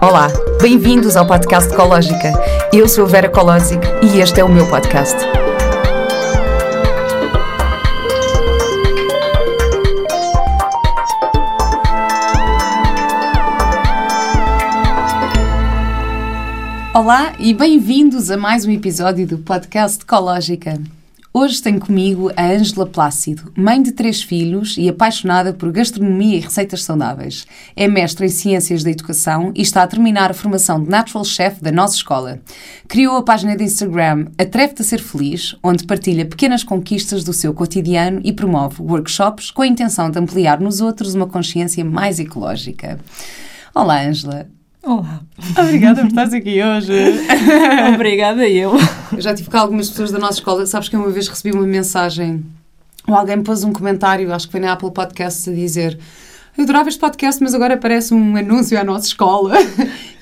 Olá, bem-vindos ao podcast Ecológica. Eu sou a Vera Colosic e este é o meu podcast. Olá e bem-vindos a mais um episódio do podcast Ecológica. Hoje tenho comigo a Ângela Plácido, mãe de três filhos e apaixonada por gastronomia e receitas saudáveis. É mestra em Ciências da Educação e está a terminar a formação de Natural Chef da nossa escola. Criou a página de Instagram Atreve-te a Ser Feliz, onde partilha pequenas conquistas do seu cotidiano e promove workshops com a intenção de ampliar nos outros uma consciência mais ecológica. Olá, Ângela. Olá. Obrigada por estares aqui hoje. Obrigada eu. Eu já tive com algumas pessoas da nossa escola. Sabes que uma vez recebi uma mensagem ou alguém pôs um comentário, acho que foi na Apple Podcasts, a dizer eu adorava este podcast, mas agora aparece um anúncio à nossa escola.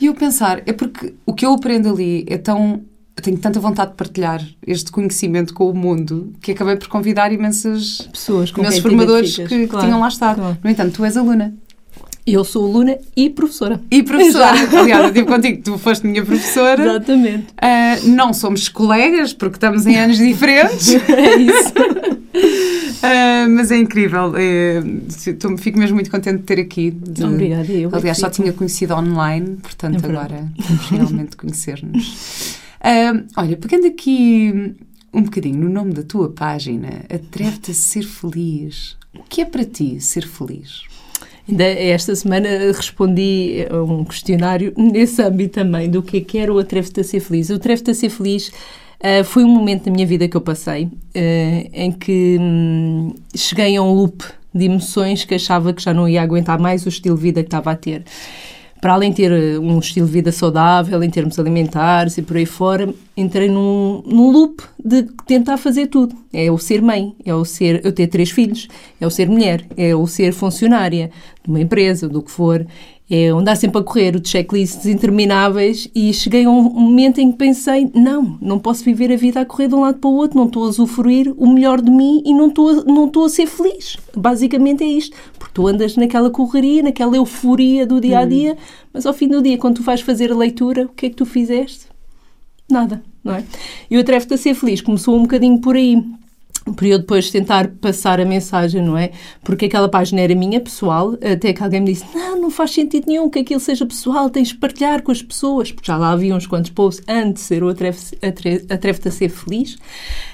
E eu pensar, é porque o que eu aprendo ali é tão eu tenho tanta vontade de partilhar este conhecimento com o mundo que acabei por convidar imensas pessoas, com imensos formadores que, que claro, tinham lá estado. Claro. No entanto, tu és aluna. Eu sou aluna e professora. E professora. Aliás, eu tive contigo, tu foste minha professora. Exatamente. Uh, não somos colegas, porque estamos em anos diferentes. é isso. Uh, mas é incrível. Uh, fico mesmo muito contente de ter aqui. De, Obrigada. Eu aliás, só tinha conhecido online, portanto, é agora vamos realmente conhecer-nos. Uh, olha, pegando aqui um bocadinho no nome da tua página, Atreve-te a ser feliz. O que é para ti ser feliz? Ainda esta semana respondi a um questionário nesse âmbito também, do que é que era o Atreve-te a ser feliz. O Atreve-te a ser feliz uh, foi um momento da minha vida que eu passei, uh, em que hum, cheguei a um loop de emoções que achava que já não ia aguentar mais o estilo de vida que estava a ter para além de ter eh, um estilo de vida saudável em termos alimentares e por aí fora, entrei num, num loop de tentar fazer tudo. É o ser mãe, é o ser eu ter três filhos, é o ser mulher, é o ser funcionária de uma empresa, do que for, é andar sempre a correr, de checklists intermináveis e cheguei a um momento em que pensei, não, não posso viver a vida a correr de um lado para o outro, não estou a usufruir o melhor de mim e não estou, a, não estou a ser feliz. Basicamente é isto, porque tu andas naquela correria, naquela euforia do dia a dia, hum. mas ao fim do dia, quando tu vais fazer a leitura, o que é que tu fizeste? Nada, não é? E o Atrevo-te a ser feliz começou um bocadinho por aí para eu depois tentar passar a mensagem, não é? Porque aquela página era minha, pessoal, até que alguém me disse, não, não faz sentido nenhum que aquilo seja pessoal, tens de partilhar com as pessoas, porque já lá havia uns quantos posts antes de ser o Atreve-te a ser feliz,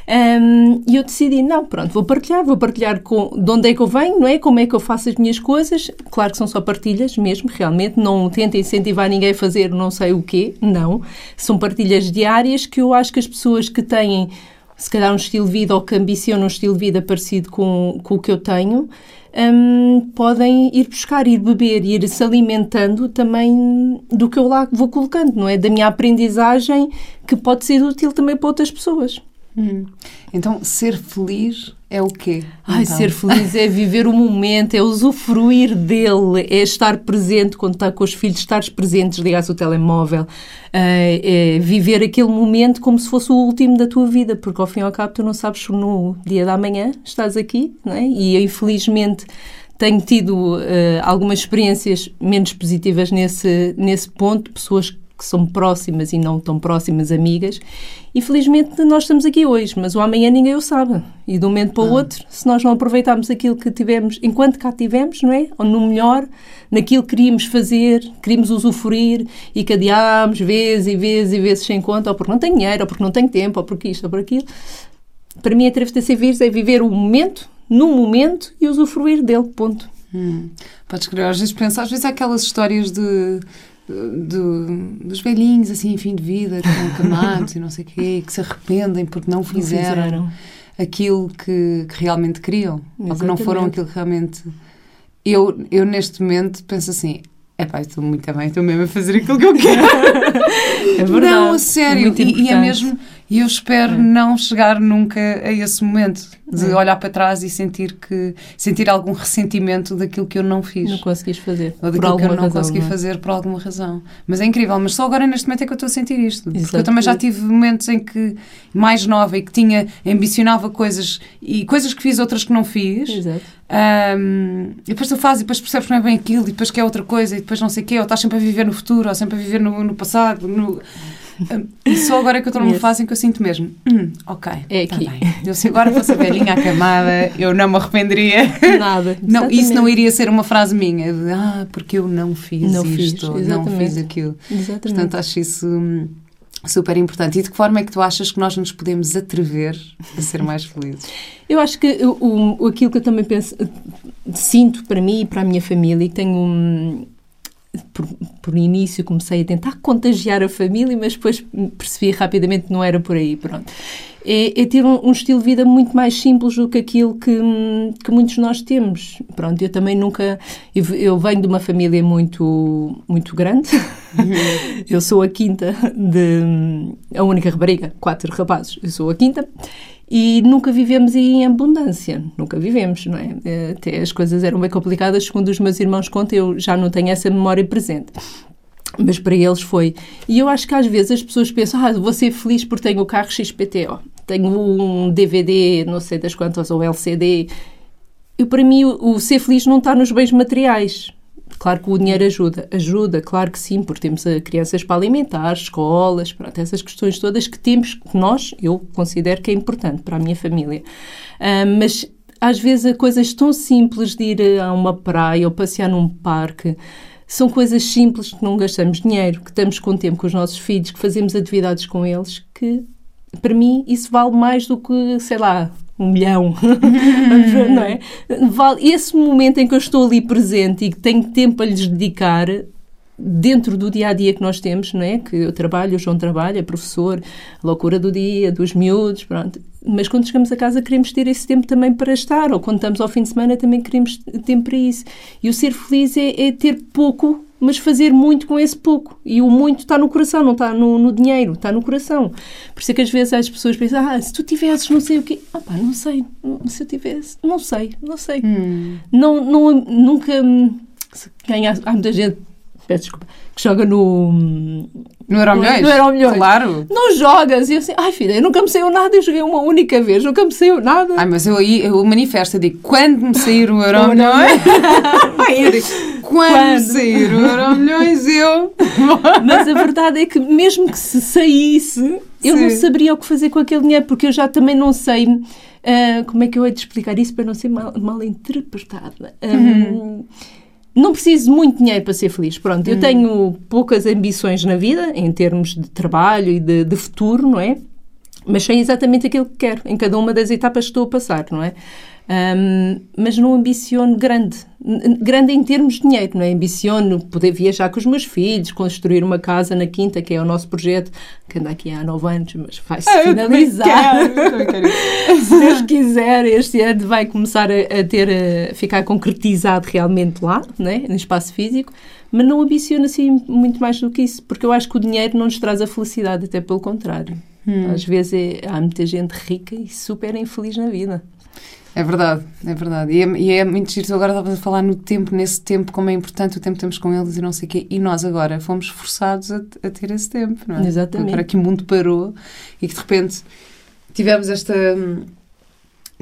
um, e eu decidi, não, pronto, vou partilhar, vou partilhar com, de onde é que eu venho, não é? Como é que eu faço as minhas coisas, claro que são só partilhas mesmo, realmente, não tento incentivar ninguém a fazer não sei o quê, não, são partilhas diárias que eu acho que as pessoas que têm se calhar um estilo de vida ou que ambicionam um estilo de vida parecido com, com o que eu tenho, um, podem ir buscar, ir beber, ir se alimentando também do que eu lá vou colocando, não é? Da minha aprendizagem que pode ser útil também para outras pessoas. Hum. Então, ser feliz é o quê? Ai, então? ser feliz é viver o momento, é usufruir dele, é estar presente quando está com os filhos, estares presentes, ligares o telemóvel, é, é viver aquele momento como se fosse o último da tua vida, porque ao fim e ao cabo tu não sabes se no dia da manhã estás aqui, não é? E infelizmente tenho tido uh, algumas experiências menos positivas nesse, nesse ponto, pessoas que são próximas e não tão próximas amigas. E felizmente nós estamos aqui hoje, mas o amanhã ninguém o sabe. E de um momento para o ah. outro, se nós não aproveitarmos aquilo que tivemos enquanto cá tivemos, não é? Ou no melhor, naquilo que queríamos fazer, queríamos usufruir e que adiámos vezes e vezes e vezes sem conta, ou porque não tenho dinheiro, ou porque não tenho tempo, ou porque isto, ou por aquilo. Para mim, a ser vives é viver o momento, no momento e usufruir dele, ponto. Hum. Podes crer, às vezes pensar, às vezes há aquelas histórias de do, dos velhinhos, assim, em fim de vida, que estão acamados e não sei o quê, que se arrependem porque não fizeram, fizeram. aquilo que, que, realmente queriam, Exatamente. ou que não foram aquilo que realmente... Eu, eu, neste momento, penso assim, é pá, estou muito bem, estou mesmo a fazer aquilo que eu quero. é verdade. Não, a sério. É e, e, é mesmo e eu espero é. não chegar nunca a esse momento de é. olhar para trás e sentir que sentir algum ressentimento daquilo que eu não fiz. Não conseguis fazer. Ou daquilo que eu não razão, consegui não é? fazer por alguma razão. Mas é incrível, mas só agora neste momento é que eu estou a sentir isto. Exato. Porque eu também já tive momentos em que, mais nova e que tinha, ambicionava coisas e coisas que fiz, outras que não fiz. Exato. Um, e depois tu fazes e depois percebes que não é bem aquilo e depois que é outra coisa e depois não sei o quê, ou estás sempre a viver no futuro ou sempre a viver no, no passado. No... E só agora que eu estou numa fase em que eu sinto mesmo, hum, ok, é tá aqui. bem. Eu se agora fosse a velhinha acamada, eu não me arrependeria. Nada. Não, Exatamente. isso não iria ser uma frase minha de ah, porque eu não fiz Não fiz, isto, não exatamente. fiz aquilo. Exatamente. Portanto, acho isso hum, super importante. E de que forma é que tu achas que nós nos podemos atrever a ser mais felizes? Eu acho que o, o- aquilo que eu também penso, sinto para mim e para a minha família, e tenho um, por, por início comecei a tentar contagiar a família, mas depois percebi rapidamente que não era por aí, pronto. É, é ter um, um estilo de vida muito mais simples do que aquilo que, que muitos nós temos. Pronto, eu também nunca... Eu, eu venho de uma família muito, muito grande. eu sou a quinta de... A única rapariga, quatro rapazes. Eu sou a quinta. E nunca vivemos em abundância, nunca vivemos, não é? Eh, Até as coisas eram bem complicadas, segundo os meus irmãos contam, eu já não tenho essa memória presente. Mas para eles foi. E eu acho que às vezes as pessoas pensam, ah, vou ser feliz porque tenho o carro XPTO, tenho um DVD, não sei das quantas, ou LCD. Eu, para mim, o, o ser feliz não está nos bens materiais. Claro que o dinheiro ajuda, ajuda, claro que sim, porque temos a crianças para alimentar, escolas, pronto, essas questões todas que temos, que nós, eu considero que é importante para a minha família. Ah, mas às vezes há coisas tão simples de ir a uma praia ou passear num parque, são coisas simples que não gastamos dinheiro, que estamos com tempo com os nossos filhos, que fazemos atividades com eles, que para mim isso vale mais do que, sei lá, um milhão, não é? Vale esse momento em que eu estou ali presente e que tenho tempo a lhes dedicar dentro do dia a dia que nós temos, não é? Que eu trabalho, o João trabalha, professor, loucura do dia, dos miúdos, pronto. Mas quando chegamos a casa queremos ter esse tempo também para estar, ou quando estamos ao fim de semana também queremos tempo para isso. E o ser feliz é, é ter pouco, mas fazer muito com esse pouco. E o muito está no coração, não está no, no dinheiro, está no coração. Por isso é que às vezes as pessoas pensam, ah, se tu tivesses não sei o quê, ah pá, não sei, se eu tivesse, não sei, não sei. Não, não, nunca, hum, quem há, muita gente, peço desculpa, que joga no... hum, No Euromilhões? No Euromilhões. Claro. Não jogas! E eu assim, ai filha, eu nunca me saiu nada, eu joguei uma única vez, nunca me saiu nada. Ai, mas eu aí, eu manifesto, eu digo, quando me sair o Euromilhões... Quando, Quando? sair o Euromilhões, eu... Mas a verdade é que mesmo que se saísse, eu não Sim. saberia o que fazer com aquele dinheiro, porque eu já também não sei ah, como é que eu hei de explicar isso para não ser mal, mal interpretada. Uhum. Ah, Não preciso muito dinheiro para ser feliz. Pronto, Uhum. eu tenho poucas ambições na vida, em termos de trabalho e de, de futuro, não é? Mas sei exatamente aquilo que quero, em cada uma das etapas que estou a passar, não é? Ahm, mas não ambiciono grande. Grande em termos de dinheiro, não é? Ambiciono poder viajar com os meus filhos, construir uma casa na Quinta, que é o nosso projeto, que anda aqui há nove anos, mas vai-se Ah, eu finalizar. quero, eu. Se Deus quiser, este ano vai começar a, a ter, a ficar concretizado realmente lá, né, no espaço físico, mas não ambiciono assim muito mais do que isso, porque eu acho que o dinheiro não nos traz a felicidade, até pelo contrário. Às vezes é- há muita gente rica e super infeliz na vida. É verdade, é verdade. E é, e é muito giro. Agora estavas a falar no tempo, nesse tempo, como é importante o tempo que temos com eles e não sei o quê. E nós agora fomos forçados a, a ter esse tempo, não é? Exatamente. Agora que o mundo parou e que de repente tivemos esta. hum,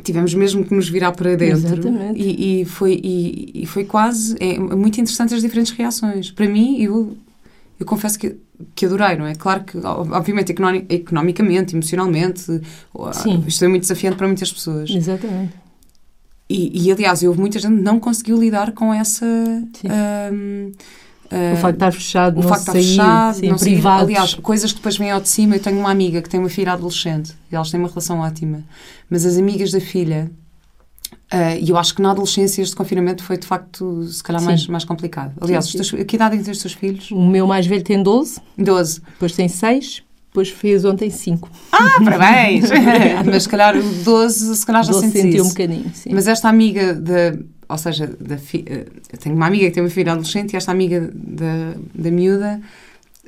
Tivemos mesmo que nos virar para dentro. Exatamente. E, e foi, e, e foi quase. É muito interessante as diferentes reações. Para mim, eu, eu confesso que, que adorei, não é? Claro que, obviamente, economicamente, emocionalmente, Sim. isto é muito desafiante para muitas pessoas. Exatamente. E, e, aliás, houve muita gente que não conseguiu lidar com essa. Hum, ah, o facto de estar fechado, o não facto de estar sair, fechado, sim, não sair. privados. Aliás, coisas que depois vêm ao de cima. Eu tenho uma amiga que tem uma filha adolescente e elas têm uma relação ótima. Mas as amigas da filha, ah, e eu acho que na adolescência este confinamento foi de facto, se calhar, Sim. mais, mais complicado. Aliás, Sim, os teus- que idade têm os teus filhos? o meu mais velho tem 12, 12. depois tem 6, depois fez ontem 5. Ah, parabéns! Mas se calhar o 12, se calhar já 12 sentes sentiu um bocadinho, sim. Mas esta amiga da. Ou seja, da fi, eh, eu tenho uma amiga que tem uma filha adolescente e esta amiga da, da miúda,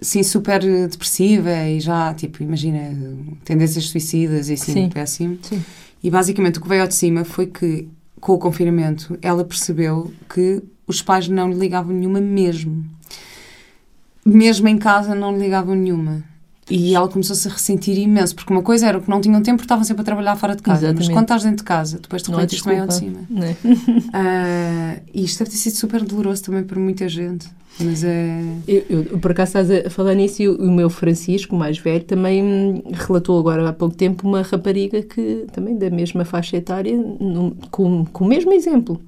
assim, super eh, depressiva e já, tipo, imagina, tendências suicidas e assim, Sim. péssimo. Sim. E basicamente o que veio ao de cima foi que, com o confinamento, ela percebeu que os pais não lhe ligavam nenhuma mesmo. Mesmo em casa não lhe ligavam nenhuma. E ela começou-se a ressentir imenso, porque uma coisa era que não tinham tempo porque estavam sempre a trabalhar fora de casa. Exatamente. Mas quando estás dentro de casa, depois há repente isto também é ao de cima. É? E isto deve ter sido super doloroso também para muita gente. Mas é. Eu, eu, por acaso estás a falar nisso e o, o meu Francisco, mais velho, também relatou agora há pouco tempo uma rapariga que também da mesma faixa etária, num- com, com o mesmo exemplo,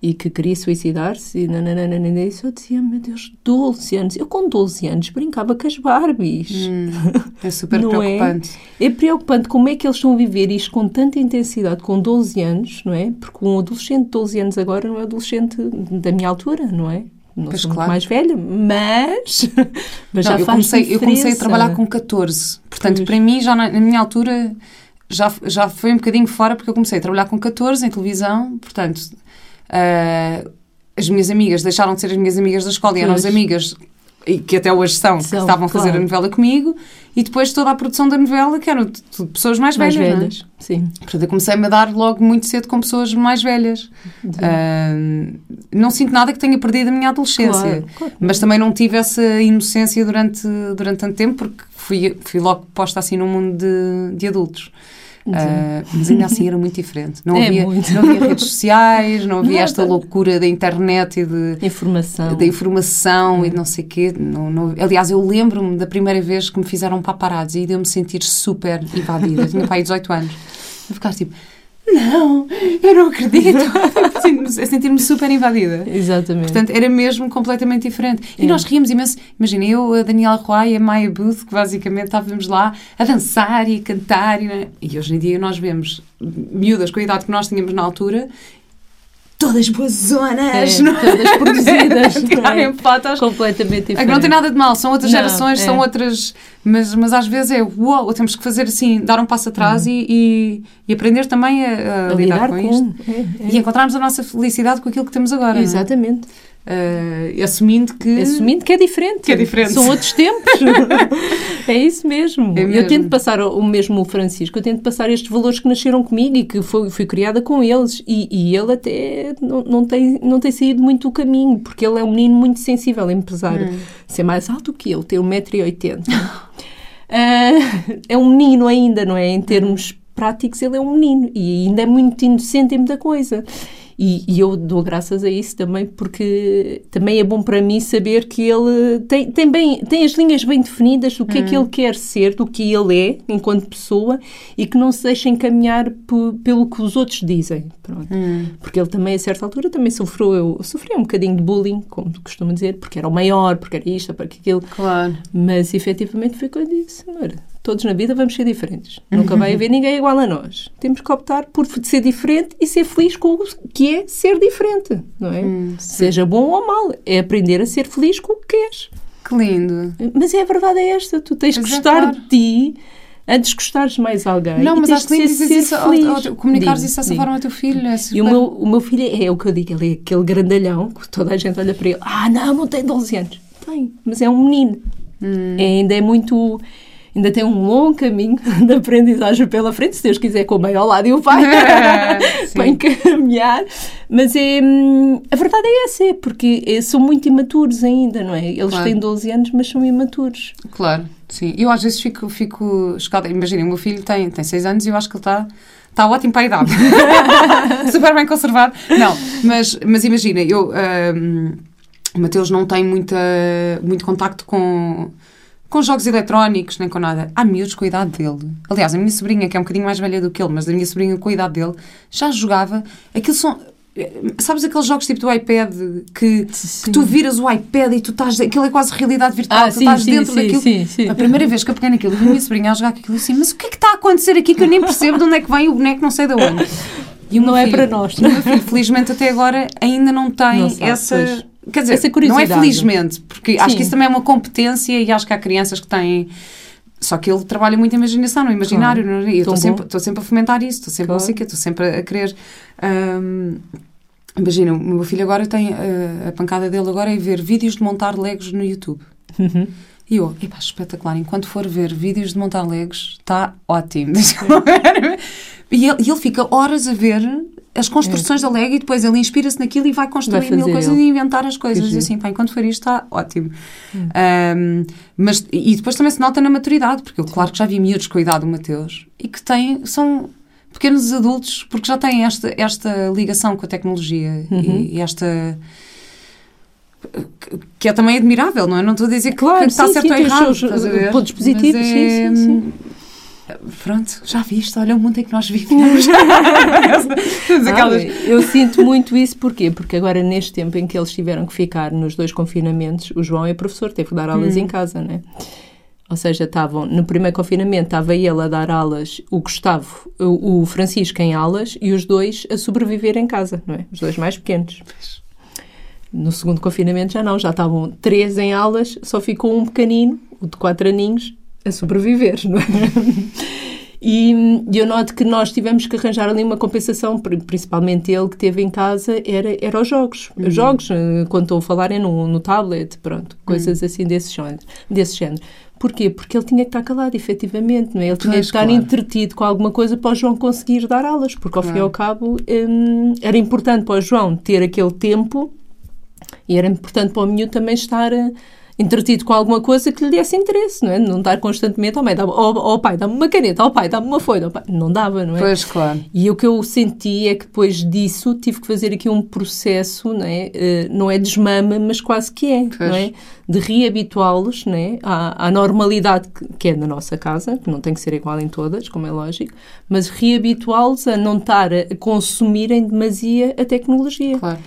e que queria suicidar-se e nananana, e só dizia, meu Deus, 12 anos. Eu com 12 anos brincava com as Barbies. hum, é super Não é? preocupante. É preocupante como é que eles estão a viver isto com tanta intensidade com 12 anos, não é? Porque um adolescente de 12 anos agora não é adolescente da minha altura, não é? Não Pois, sou muito claro. mais velha, mas, mas Não, já eu, comecei, eu comecei a diferença. trabalhar com 14. Portanto, Pois. para mim, já na, na minha altura, já, já foi um bocadinho fora, porque eu comecei a trabalhar com 14 em televisão. Portanto, ah, as minhas amigas deixaram de ser as minhas amigas da escola e eram as amigas e que até hoje são, que São, estavam a fazer claro. a novela comigo. E depois toda a produção da novela, que eram pessoas mais, mais velhas. é? velhas. Sim. Portanto, eu comecei-me a dar logo muito cedo com pessoas mais velhas. Ah, não sinto nada que tenha perdido a minha adolescência. Claro, claro. Mas também não tive essa inocência durante, durante tanto tempo, porque fui, fui logo posta assim num mundo de, de adultos. Ah, mas ainda assim era muito diferente. Não, É havia, muito. não havia redes sociais, não havia Nada. esta loucura da internet e de, Informação. da informação e de não sei o quê. Não, não- aliás, eu lembro-me da primeira vez que me fizeram paparazzi e deu-me sentir super invadida. Eu tinha pai 18 anos. Eu ficava tipo, não, eu não acredito. A sentir-me super invadida. Exatamente. Portanto, era mesmo completamente diferente. E É. nós ríamos imenso. Imagina, eu, a Daniela Roy e a Maya Booth, que basicamente estávamos lá a dançar e a cantar. E, e hoje em dia nós vemos miúdas com a idade que nós tínhamos na altura, todas boas zonas, É, não é? todas produzidas, não é? Tirarem fotos. completamente É que diferente. não tem nada de mal, são outras Não, gerações, é. são outras. Mas, mas às vezes é uau, temos que fazer assim, dar um passo atrás e, e, e aprender também a, a a lidar, com, isto. É, é. E encontrarmos a nossa felicidade com aquilo que temos agora. não é? Exatamente. Uh, assumindo que. Assumindo que é diferente. Que é diferente. São outros tempos. é isso mesmo. É Eu mesmo. tento passar o mesmo o Francisco, eu tento passar estes valores que nasceram comigo e que foi, fui criada com eles. E, e ele até não, não, tem, não tem saído muito do caminho, porque ele é um menino muito sensível, apesar de ser mais alto que eu, ter 1,80m. Ah, é um menino ainda, não é? Em termos práticos, ele é um menino e ainda é muito inocente em muita coisa. E, e eu dou graças a isso também, porque também é bom para mim saber que ele tem, tem, bem, tem as linhas bem definidas do que é que ele quer ser, do que ele é enquanto pessoa e que não se deixa encaminhar pe- pelo que os outros dizem. Pronto. Porque ele também, a certa altura, também sofreu, eu sofri um bocadinho de bullying, como costuma dizer, porque era o maior, porque era isto, porque aquilo. Claro. Mas efetivamente foi o que eu disse, amor. Todos na vida vamos ser diferentes. Nunca vai haver ninguém igual a nós. Temos que optar por ser diferente e ser feliz com o que é ser diferente, não é? Seja bom ou mal. É aprender a ser feliz com o que queres. Que lindo. Mas é a verdade é esta. Tu tens que é, gostar claro. de ti antes de gostares mais alguém. Não, mas acho que lindo ser- isso, feliz. ao- comunicares Digo, isso dessa digo. forma ao teu filho. É E o super- meu, o meu filho é, é o que eu digo, ele é aquele grandalhão que toda a gente olha para ele. Ah, não, não tem 12 anos. Tem, mas é um menino. Hum. Ainda é muito. Ainda tem um longo caminho de aprendizagem pela frente, se Deus quiser, com a mãe ao lado e o pai para encaminhar. Mas é, a verdade é essa, é porque é, são muito imaturos ainda, não é? Eles Claro. têm 12 anos, mas são imaturos. Claro, sim. Eu às vezes fico, fico chocada. Imaginem, o meu filho tem, tem 6 anos e eu acho que ele está está ótimo para a idade. Super bem conservado. Não, mas, mas imagina, eu. ahm, o Mateus não tem muita, muito contacto com, com jogos eletrónicos, nem com nada. Há miúdos com a idade dele. Aliás, a minha sobrinha, que é um bocadinho mais velha do que ele, mas a minha sobrinha com a idade dele, já jogava. Aquilo são. Sabes aqueles jogos tipo do iPad que, que tu viras o iPad e tu estás. Aquilo é quase realidade virtual, Ah, tu sim, estás sim, dentro sim, daquilo. sim, sim. A primeira vez que eu peguei naquilo, a minha sobrinha a jogar aquilo, assim, mas o que é que está a acontecer aqui que eu nem percebo de onde é que vem o boneco, não sei de onde. E Não é filho- para nós. Filho, felizmente até agora, ainda não tem Não sabe, essa. pois. Quer dizer, não é felizmente, porque acho Sim. que isso também é uma competência e acho que há crianças que têm. Só que ele trabalha muito a imaginação, no imaginário. Claro. não é? E eu estou sempre, sempre a fomentar isso, estou sempre, Claro. estou sempre a querer. hum, imagina, o meu filho agora tem. uh, a pancada dele agora é ver vídeos de montar legos no YouTube. Uhum. E eu, epá, espetacular, enquanto for ver vídeos de montar legos, está ótimo. Deixa-me ver. E ele, e ele fica horas a ver as construções da Lego e depois ele inspira-se naquilo e vai construir Vai mil coisas ele. e inventar as coisas. E assim, pá, enquanto for isto está ótimo. Um, mas, e depois também se nota na maturidade, porque eu, claro que já vi miúdos com a idade do Mateus e que têm, são pequenos adultos, porque já têm esta, esta ligação com a tecnologia e, e esta. que- é também admirável, não é? Não estou a dizer que, Claro, que está sim, certo sim, ou errado. ver? pontos positivos, Mas sim, sim, sim. Pronto, já viste, olha o mundo em que nós vivemos. Aquelas- eu sinto muito isso, porquê? Porque agora, neste tempo em que eles tiveram que ficar nos dois confinamentos, o João é professor, teve que dar aulas Hum. em casa, né? Ou seja, estavam no primeiro confinamento, estava ele a dar aulas, o Gustavo, o, o Francisco em aulas e os dois a sobreviver em casa, não é? Os dois mais pequenos. No segundo confinamento já não, já estavam três em aulas, só ficou um pequenino, o de quatro aninhos, a sobreviver, não é? E eu noto que nós tivemos que arranjar ali uma compensação, pri- principalmente ele que teve em casa, era, era os jogos. Os jogos, eh, quando estou a falar, é no, no tablet, pronto, coisas assim desse género, desse género. Porquê? Porque ele tinha que estar calado, efetivamente, não é? Ele tinha Pois, que estar claro. entretido com alguma coisa para o João conseguir dar aulas, porque ao fim e Claro. ao cabo hum, era importante para o João ter aquele tempo e era importante para o miúdo também estar eh, entretido com alguma coisa que lhe desse interesse, não é? Não estar constantemente, oh, mãe, dá oh, oh pai, dá-me uma caneta, oh pai, dá-me uma folha, oh, pai. não dava, não é? Pois, claro. E o que eu senti é que depois disso tive que fazer aqui um processo, não é, Eh, não é desmama, mas quase que é, Pois. não é? De reabituá-los não é? à, à normalidade que, que é na nossa casa, que não tem que ser igual em todas, como é lógico, mas reabituá-los a não estar a consumir em demasia a tecnologia. Claro.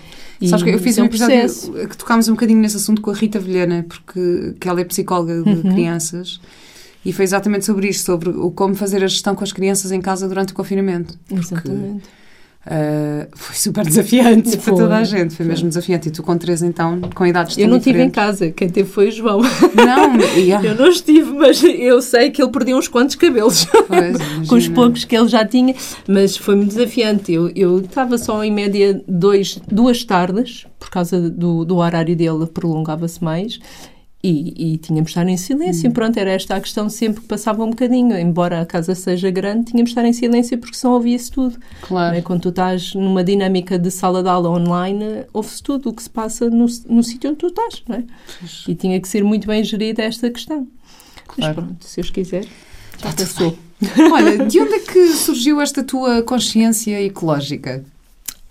E Sabes que eu fiz é um episódio processo. que tocámos um bocadinho nesse assunto com a Rita Vilhena, porque que ela é psicóloga de Uhum. crianças, e foi exatamente sobre isto, sobre o como fazer a gestão com as crianças em casa durante o confinamento. Porque, Exatamente. Ah, foi super desafiante para Foi. toda a gente, foi mesmo desafiante. E tu com três, então, com idades Eu não estive em casa, quem teve foi o João. Não, yeah. Eu não estive, mas eu sei que ele perdeu uns quantos cabelos. Pois, com os poucos que ele já tinha, mas foi-me desafiante. Eu, eu estava só em média dois, duas tardes, por causa do, do horário dele, prolongava-se mais. E, e tínhamos de estar em silêncio. Hum. Pronto, era esta a questão sempre que passava um bocadinho. Embora a casa seja grande, tínhamos de estar em silêncio porque senão ouvia-se tudo. Claro. é? Quando tu estás numa dinâmica de sala de aula online, ouve-se tudo o que se passa no, no sítio onde tu estás. É? E tinha que ser muito bem gerida esta questão. Claro. Mas pronto, se eu quiser, já passou. Olha, de onde é que surgiu esta tua consciência ecológica?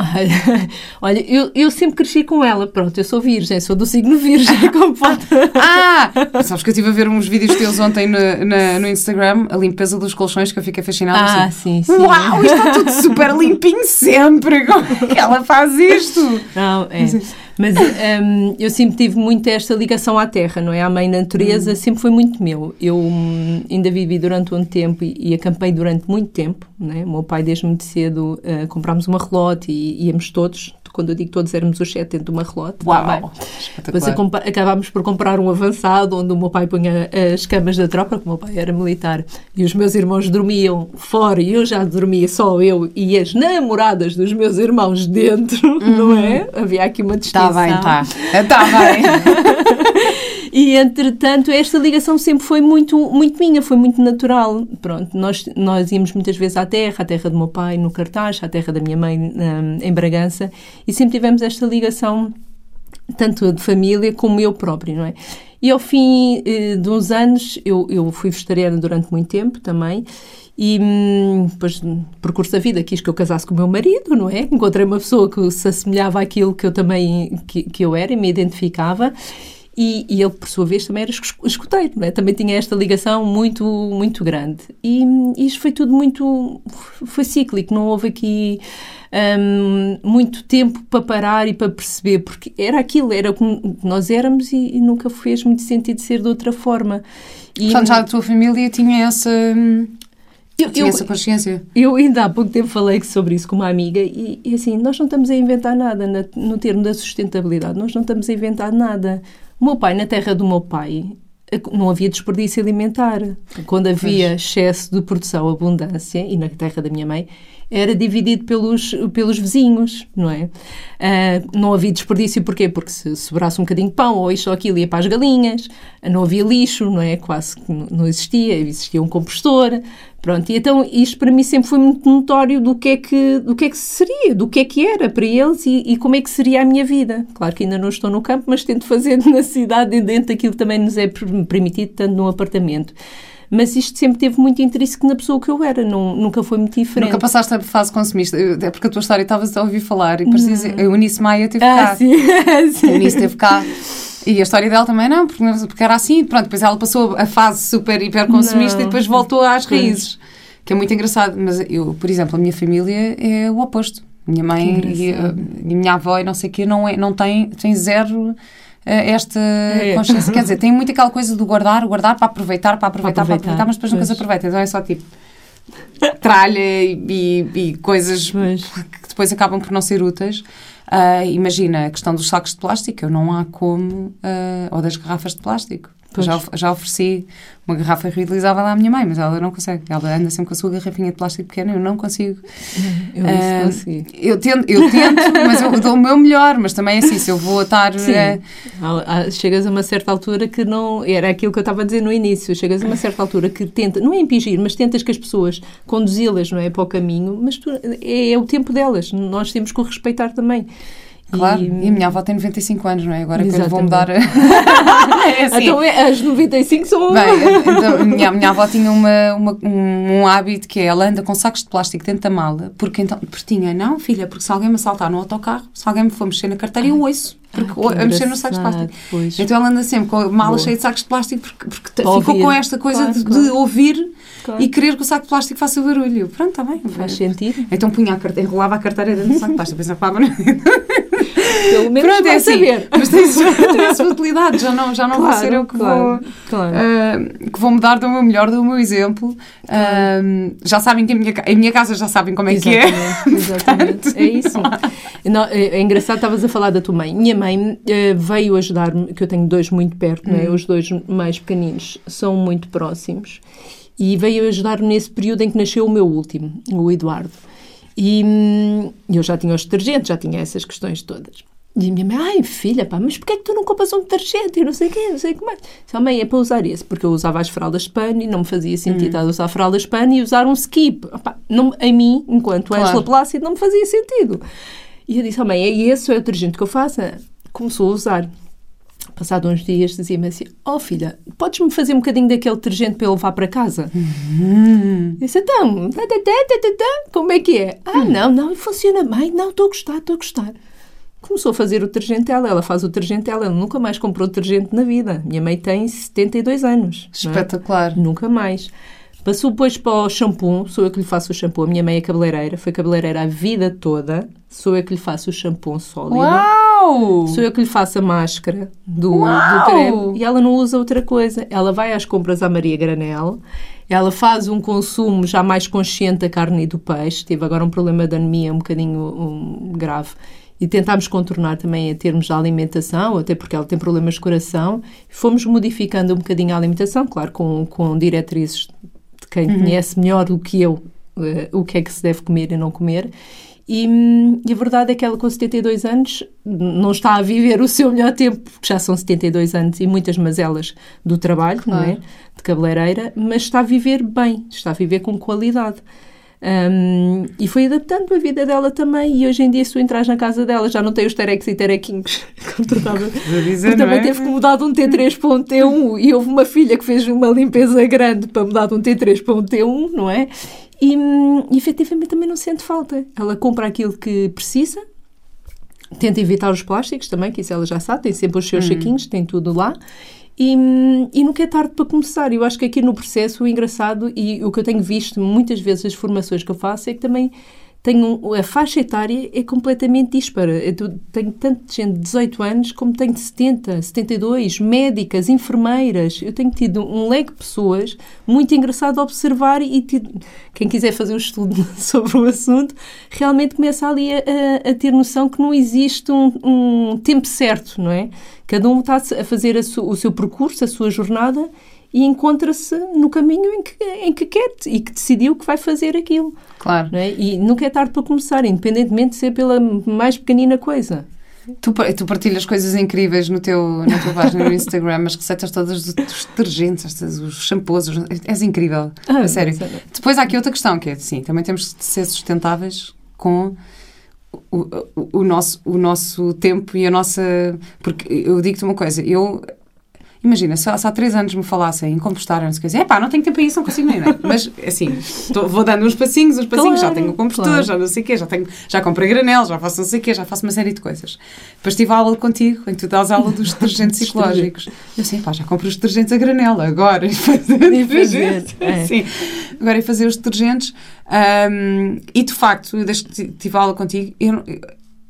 Olha, eu, eu sempre cresci com ela. Pronto, eu sou virgem, sou do signo virgem, como pode. Ah! Sabes que eu estive a ver uns vídeos teus ontem no, na- no Instagram, a limpeza dos colchões, que eu fiquei fascinada. Ah, assim, sim, sim. Uau, está tudo super limpinho sempre! Como é que ela faz isto? Não, é. Mas hum, eu sempre tive muito esta ligação à terra, não é? À mãe natureza, sempre foi muito meu. Eu hum, ainda vivi durante um tempo e, e acampei durante muito tempo, não é? O meu pai, desde muito cedo, uh, comprámos uma relote e íamos todos. Quando eu digo todos, éramos os sete dentro de uma relote. Depois Espetacular. acompa- acabámos por comprar um avançado onde o meu pai punha as camas da tropa, porque o meu pai era militar, e os meus irmãos dormiam fora e eu já dormia só eu e as namoradas dos meus irmãos dentro, não é? Havia aqui uma distinção. Está Uhum. bem, está. Está bem. E entretanto, esta ligação sempre foi muito, muito minha, foi muito natural. Pronto, nós, nós íamos muitas vezes à terra, à terra do meu pai no Cartaz, à terra da minha mãe hum, em Bragança, e sempre tivemos esta ligação, tanto de família como eu próprio, não é? E ao fim eh, de uns anos, eu, eu fui vegetariana durante muito tempo também, e hum, depois, percurso da vida, quis que eu casasse com o meu marido, não é? Encontrei uma pessoa que se assemelhava àquilo que eu também que, que eu era e me identificava. E, e ele, por sua vez, também era não é? Também tinha esta ligação muito, muito grande. E, hum, isto foi tudo muito... Foi cíclico, não houve aqui hum, muito tempo para parar e para perceber, porque era aquilo, era como nós éramos e, e nunca fez muito sentido ser de outra forma. E, Portanto, já a tua família tinha essa, eu, tinha eu- essa consciência. eu ainda há pouco tempo falei sobre isso com uma amiga e, e assim, nós não estamos a inventar nada na- no termo da sustentabilidade, nós não estamos a inventar nada. O meu pai, na terra do meu pai, não havia desperdício alimentar. Quando havia excesso de produção, abundância, e na terra da minha mãe, era dividido pelos, pelos vizinhos, não é? Ah, não havia desperdício, porquê? Porque se sobrasse um bocadinho de pão ou isto ou aquilo ia para as galinhas, não havia lixo, não é? Quase que não existia, existia um compostor, Pronto, e então isto para mim sempre foi muito notório do que é que, do que, é que seria, do que é que era para eles e, e como é que seria a minha vida. Claro que ainda não estou no campo, mas tento fazer na cidade e dentro daquilo que também nos é permitido, tanto num apartamento mas isto sempre teve muito interesse na pessoa que eu era, não, nunca foi muito diferente. Nunca passaste a fase consumista, é porque a tua história estavas a ouvir falar e parecia, a Eunice Maia teve ah, cá. Sim. sim. A Eunice teve cá. E a história dela também não, porque, era assim, pronto, depois ela passou a fase super hiper consumista não. e depois voltou às raízes, que é muito engraçado. Mas eu, por exemplo, a minha família é o oposto. Minha mãe e a, e minha avó e não sei o quê não, é, não tem, tem zero eh, esta é. consciência. Quer dizer, tem muito aquela coisa do guardar, guardar para aproveitar, para aproveitar, para aproveitar, para aproveitar mas depois nunca se aproveita. Então é só tipo tralha e, e coisas pois. que depois acabam por não ser úteis. Uh, imagina a questão dos sacos de plástico, eu não há como, uh, ou das garrafas de plástico. Já, já ofereci uma garrafa reutilizável à minha mãe, mas ela não consegue. Ela anda sempre com a sua garrafinha de plástico pequena, eu não consigo. Eu uh, consegui. Eu tento, eu tento mas eu dou o meu melhor, mas também é assim, se eu vou estar... Uh, chegas a uma certa altura que não... Era aquilo que eu estava a dizer no início. Chegas a uma certa altura que tenta, não é impingir, mas tentas que as pessoas conduzi-las, não é, para o caminho, mas tu, é, é o tempo delas. Nós temos que o respeitar também. Claro, e, e, a minha avó tem 95 anos, não é? Agora Exatamente. que eu vou mudar. é assim. Então, é, as 95 são. Bem, então, a minha, minha avó tinha uma, uma, um, um, hábito que é ela anda com sacos de plástico dentro da mala, porque então. Porque tinha, não, filha, porque se alguém me assaltar no autocarro, se alguém me for mexer na carteira, eu ouço. Porque ah, a mexer nos sacos de plástico. Pois. Então ela anda sempre com a mala Boa. cheia de sacos de plástico porque, porque ficou com esta coisa claro, de, claro. de, ouvir claro. e querer que o saco de plástico faça barulho. Pronto, está bem. Faz sentido. Então punha a carteira, enrolava a carteira dentro do saco de plástico, pensava, Pelo menos Pronto, é assim, saber. Mas tem a sua utilidade, já não, já não claro, vou ser eu que, claro, vou, claro. Uh, que vou mudar do meu melhor, do meu exemplo. Uh, já sabem que a minha, a minha casa já sabem como é exatamente, que é. Exatamente, é isso. Não, é, é, engraçado, estavas a falar da tua mãe. Minha mãe uh, veio ajudar-me, que eu tenho dois muito perto, hum. né? os dois mais pequeninos são muito próximos, e veio ajudar-me nesse período em que nasceu o meu último, o Eduardo. E hum, eu já tinha os detergentes, já tinha essas questões todas. E a minha mãe, ai filha, pá, mas porquê é que tu não compras um detergente e não sei o quê, não sei o que mais. Oh, mãe, é para usar esse, porque eu usava as fraldas de pano e não me fazia sentido hum. usar fraldas de pano e usar um skip. Opa, não, a mim, enquanto claro. Angela Plácido, não me fazia sentido. E eu disse, oh, mãe, é esse o detergente que eu faço? Começou a usar. Passado uns dias dizia-me assim, oh filha, podes-me fazer um bocadinho daquele detergente para eu levar para casa? Uhum. disse, então, como é que é? Ah, hum. não, não, funciona bem, não, estou a gostar, estou a gostar começou a fazer o detergente dela. Ela faz o detergente dela. Ela nunca mais comprou detergente na vida. Minha mãe tem 72 anos. É? Espetacular. É? Nunca mais. Passou depois para o shampoo. Sou eu que lhe faço o shampoo. A minha mãe é cabeleireira. Foi cabeleireira a vida toda. Sou eu que lhe faço o shampoo sólido. Uau! Sou eu que lhe faço a máscara do, do creme. E ela não usa outra coisa. Ela vai às compras à Maria Granel. Ela faz um consumo já mais consciente da carne e do peixe. Tive agora um problema de anemia um bocadinho um, grave e tentámos contornar também em termos de alimentação, até porque ela tem problemas de coração. Fomos modificando um bocadinho a alimentação, claro, com, com diretrizes de quem uhum. conhece melhor do que eu uh, o que é que se deve comer e não comer. E, e, a verdade é que ela, com 72 anos, não está a viver o seu melhor tempo, porque já são 72 anos e muitas mazelas do trabalho, claro. não é? De cabeleireira, mas está a viver bem, está a viver com qualidade. Um, e foi adaptando a vida dela também. E hoje em dia, se tu entras na casa dela, já não tem os terex e terequinhos, como tu estava dizer, também é? teve que mudar de um T3 para um T1. E houve uma filha que fez uma limpeza grande para mudar de um T3 para um T1, não é? E, e efetivamente também não sente falta. Ela compra aquilo que precisa, tenta evitar os plásticos também, que isso ela já sabe, tem sempre os seus hum. saquinhos, tem tudo lá. E, e nunca é tarde para começar. Eu acho que aqui no processo o engraçado e o que eu tenho visto muitas vezes as formações que eu faço é que também tenho a faixa etária é completamente dispara. Eu tenho tanto gente de 18 anos como tenho de 70, 72, médicas, enfermeiras. Eu tenho tido um leque de pessoas muito engraçado a observar e tido, quem quiser fazer um estudo sobre o assunto realmente começa ali a, a, a ter noção que não existe um, um, tempo certo, não é? Cada um está a fazer a su, o seu percurso, a sua jornada e encontra-se no caminho em que, em que quer e que decidiu que vai fazer aquilo. Claro. É? E nunca é tarde para começar, independentemente de ser pela mais pequenina coisa. Tu, tu partilhas coisas incríveis no teu, na tua página no Instagram, as receitas todas dos, dos detergentes, estas- os shampoos, os- és incrível. Ah, a sério. olha, Depois há aqui outra questão, que é sim, também temos de ser sustentáveis com o, o, o nosso, o nosso tempo e a nossa. Porque eu digo-te uma coisa, eu. Imagina, se, há- se há três anos me falassem em compostar, não sei o que dizer, epá, não tenho tempo para isso, não consigo nem nada. Mas, assim, tô- vou dando uns passinhos, uns passinhos, já Claro, tenho o compostor, claro. já não sei o quê, já, tenho, já comprei granel, já faço não sei o quê, já faço uma série de coisas. Depois tive aula contigo, em que tu dás aula dos detergentes psicológicos. Eu assim, pá, já compro os detergentes a granel, agora. E fazer, E é. Sim. Agora é fazer os detergentes. ahm, e de facto, eu desde que tive aula contigo, eu,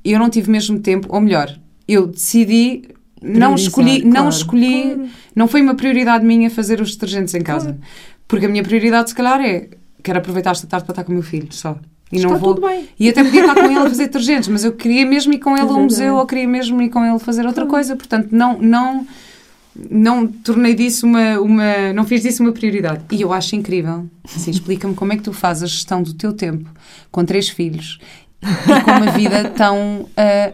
eu não tive mesmo tempo, ou melhor, eu decidi. Não escolhi, não claro, escolhi, claro. não foi uma prioridade minha fazer os detergentes em casa. Porque a minha prioridade, se calhar, é quero aproveitar esta tarde para estar com o meu filho só. E Está não vou, tudo bem. e até podia estar com ele a fazer detergentes, mas eu queria mesmo ir com ele a um museu ou queria mesmo ir com ele fazer outra coisa. Portanto, não, não, não tornei disso uma, uma. Não fiz disso uma prioridade. E eu acho incrível. Assim, explica-me como é que tu fazes a gestão do teu tempo com três filhos e com uma vida tão. ah,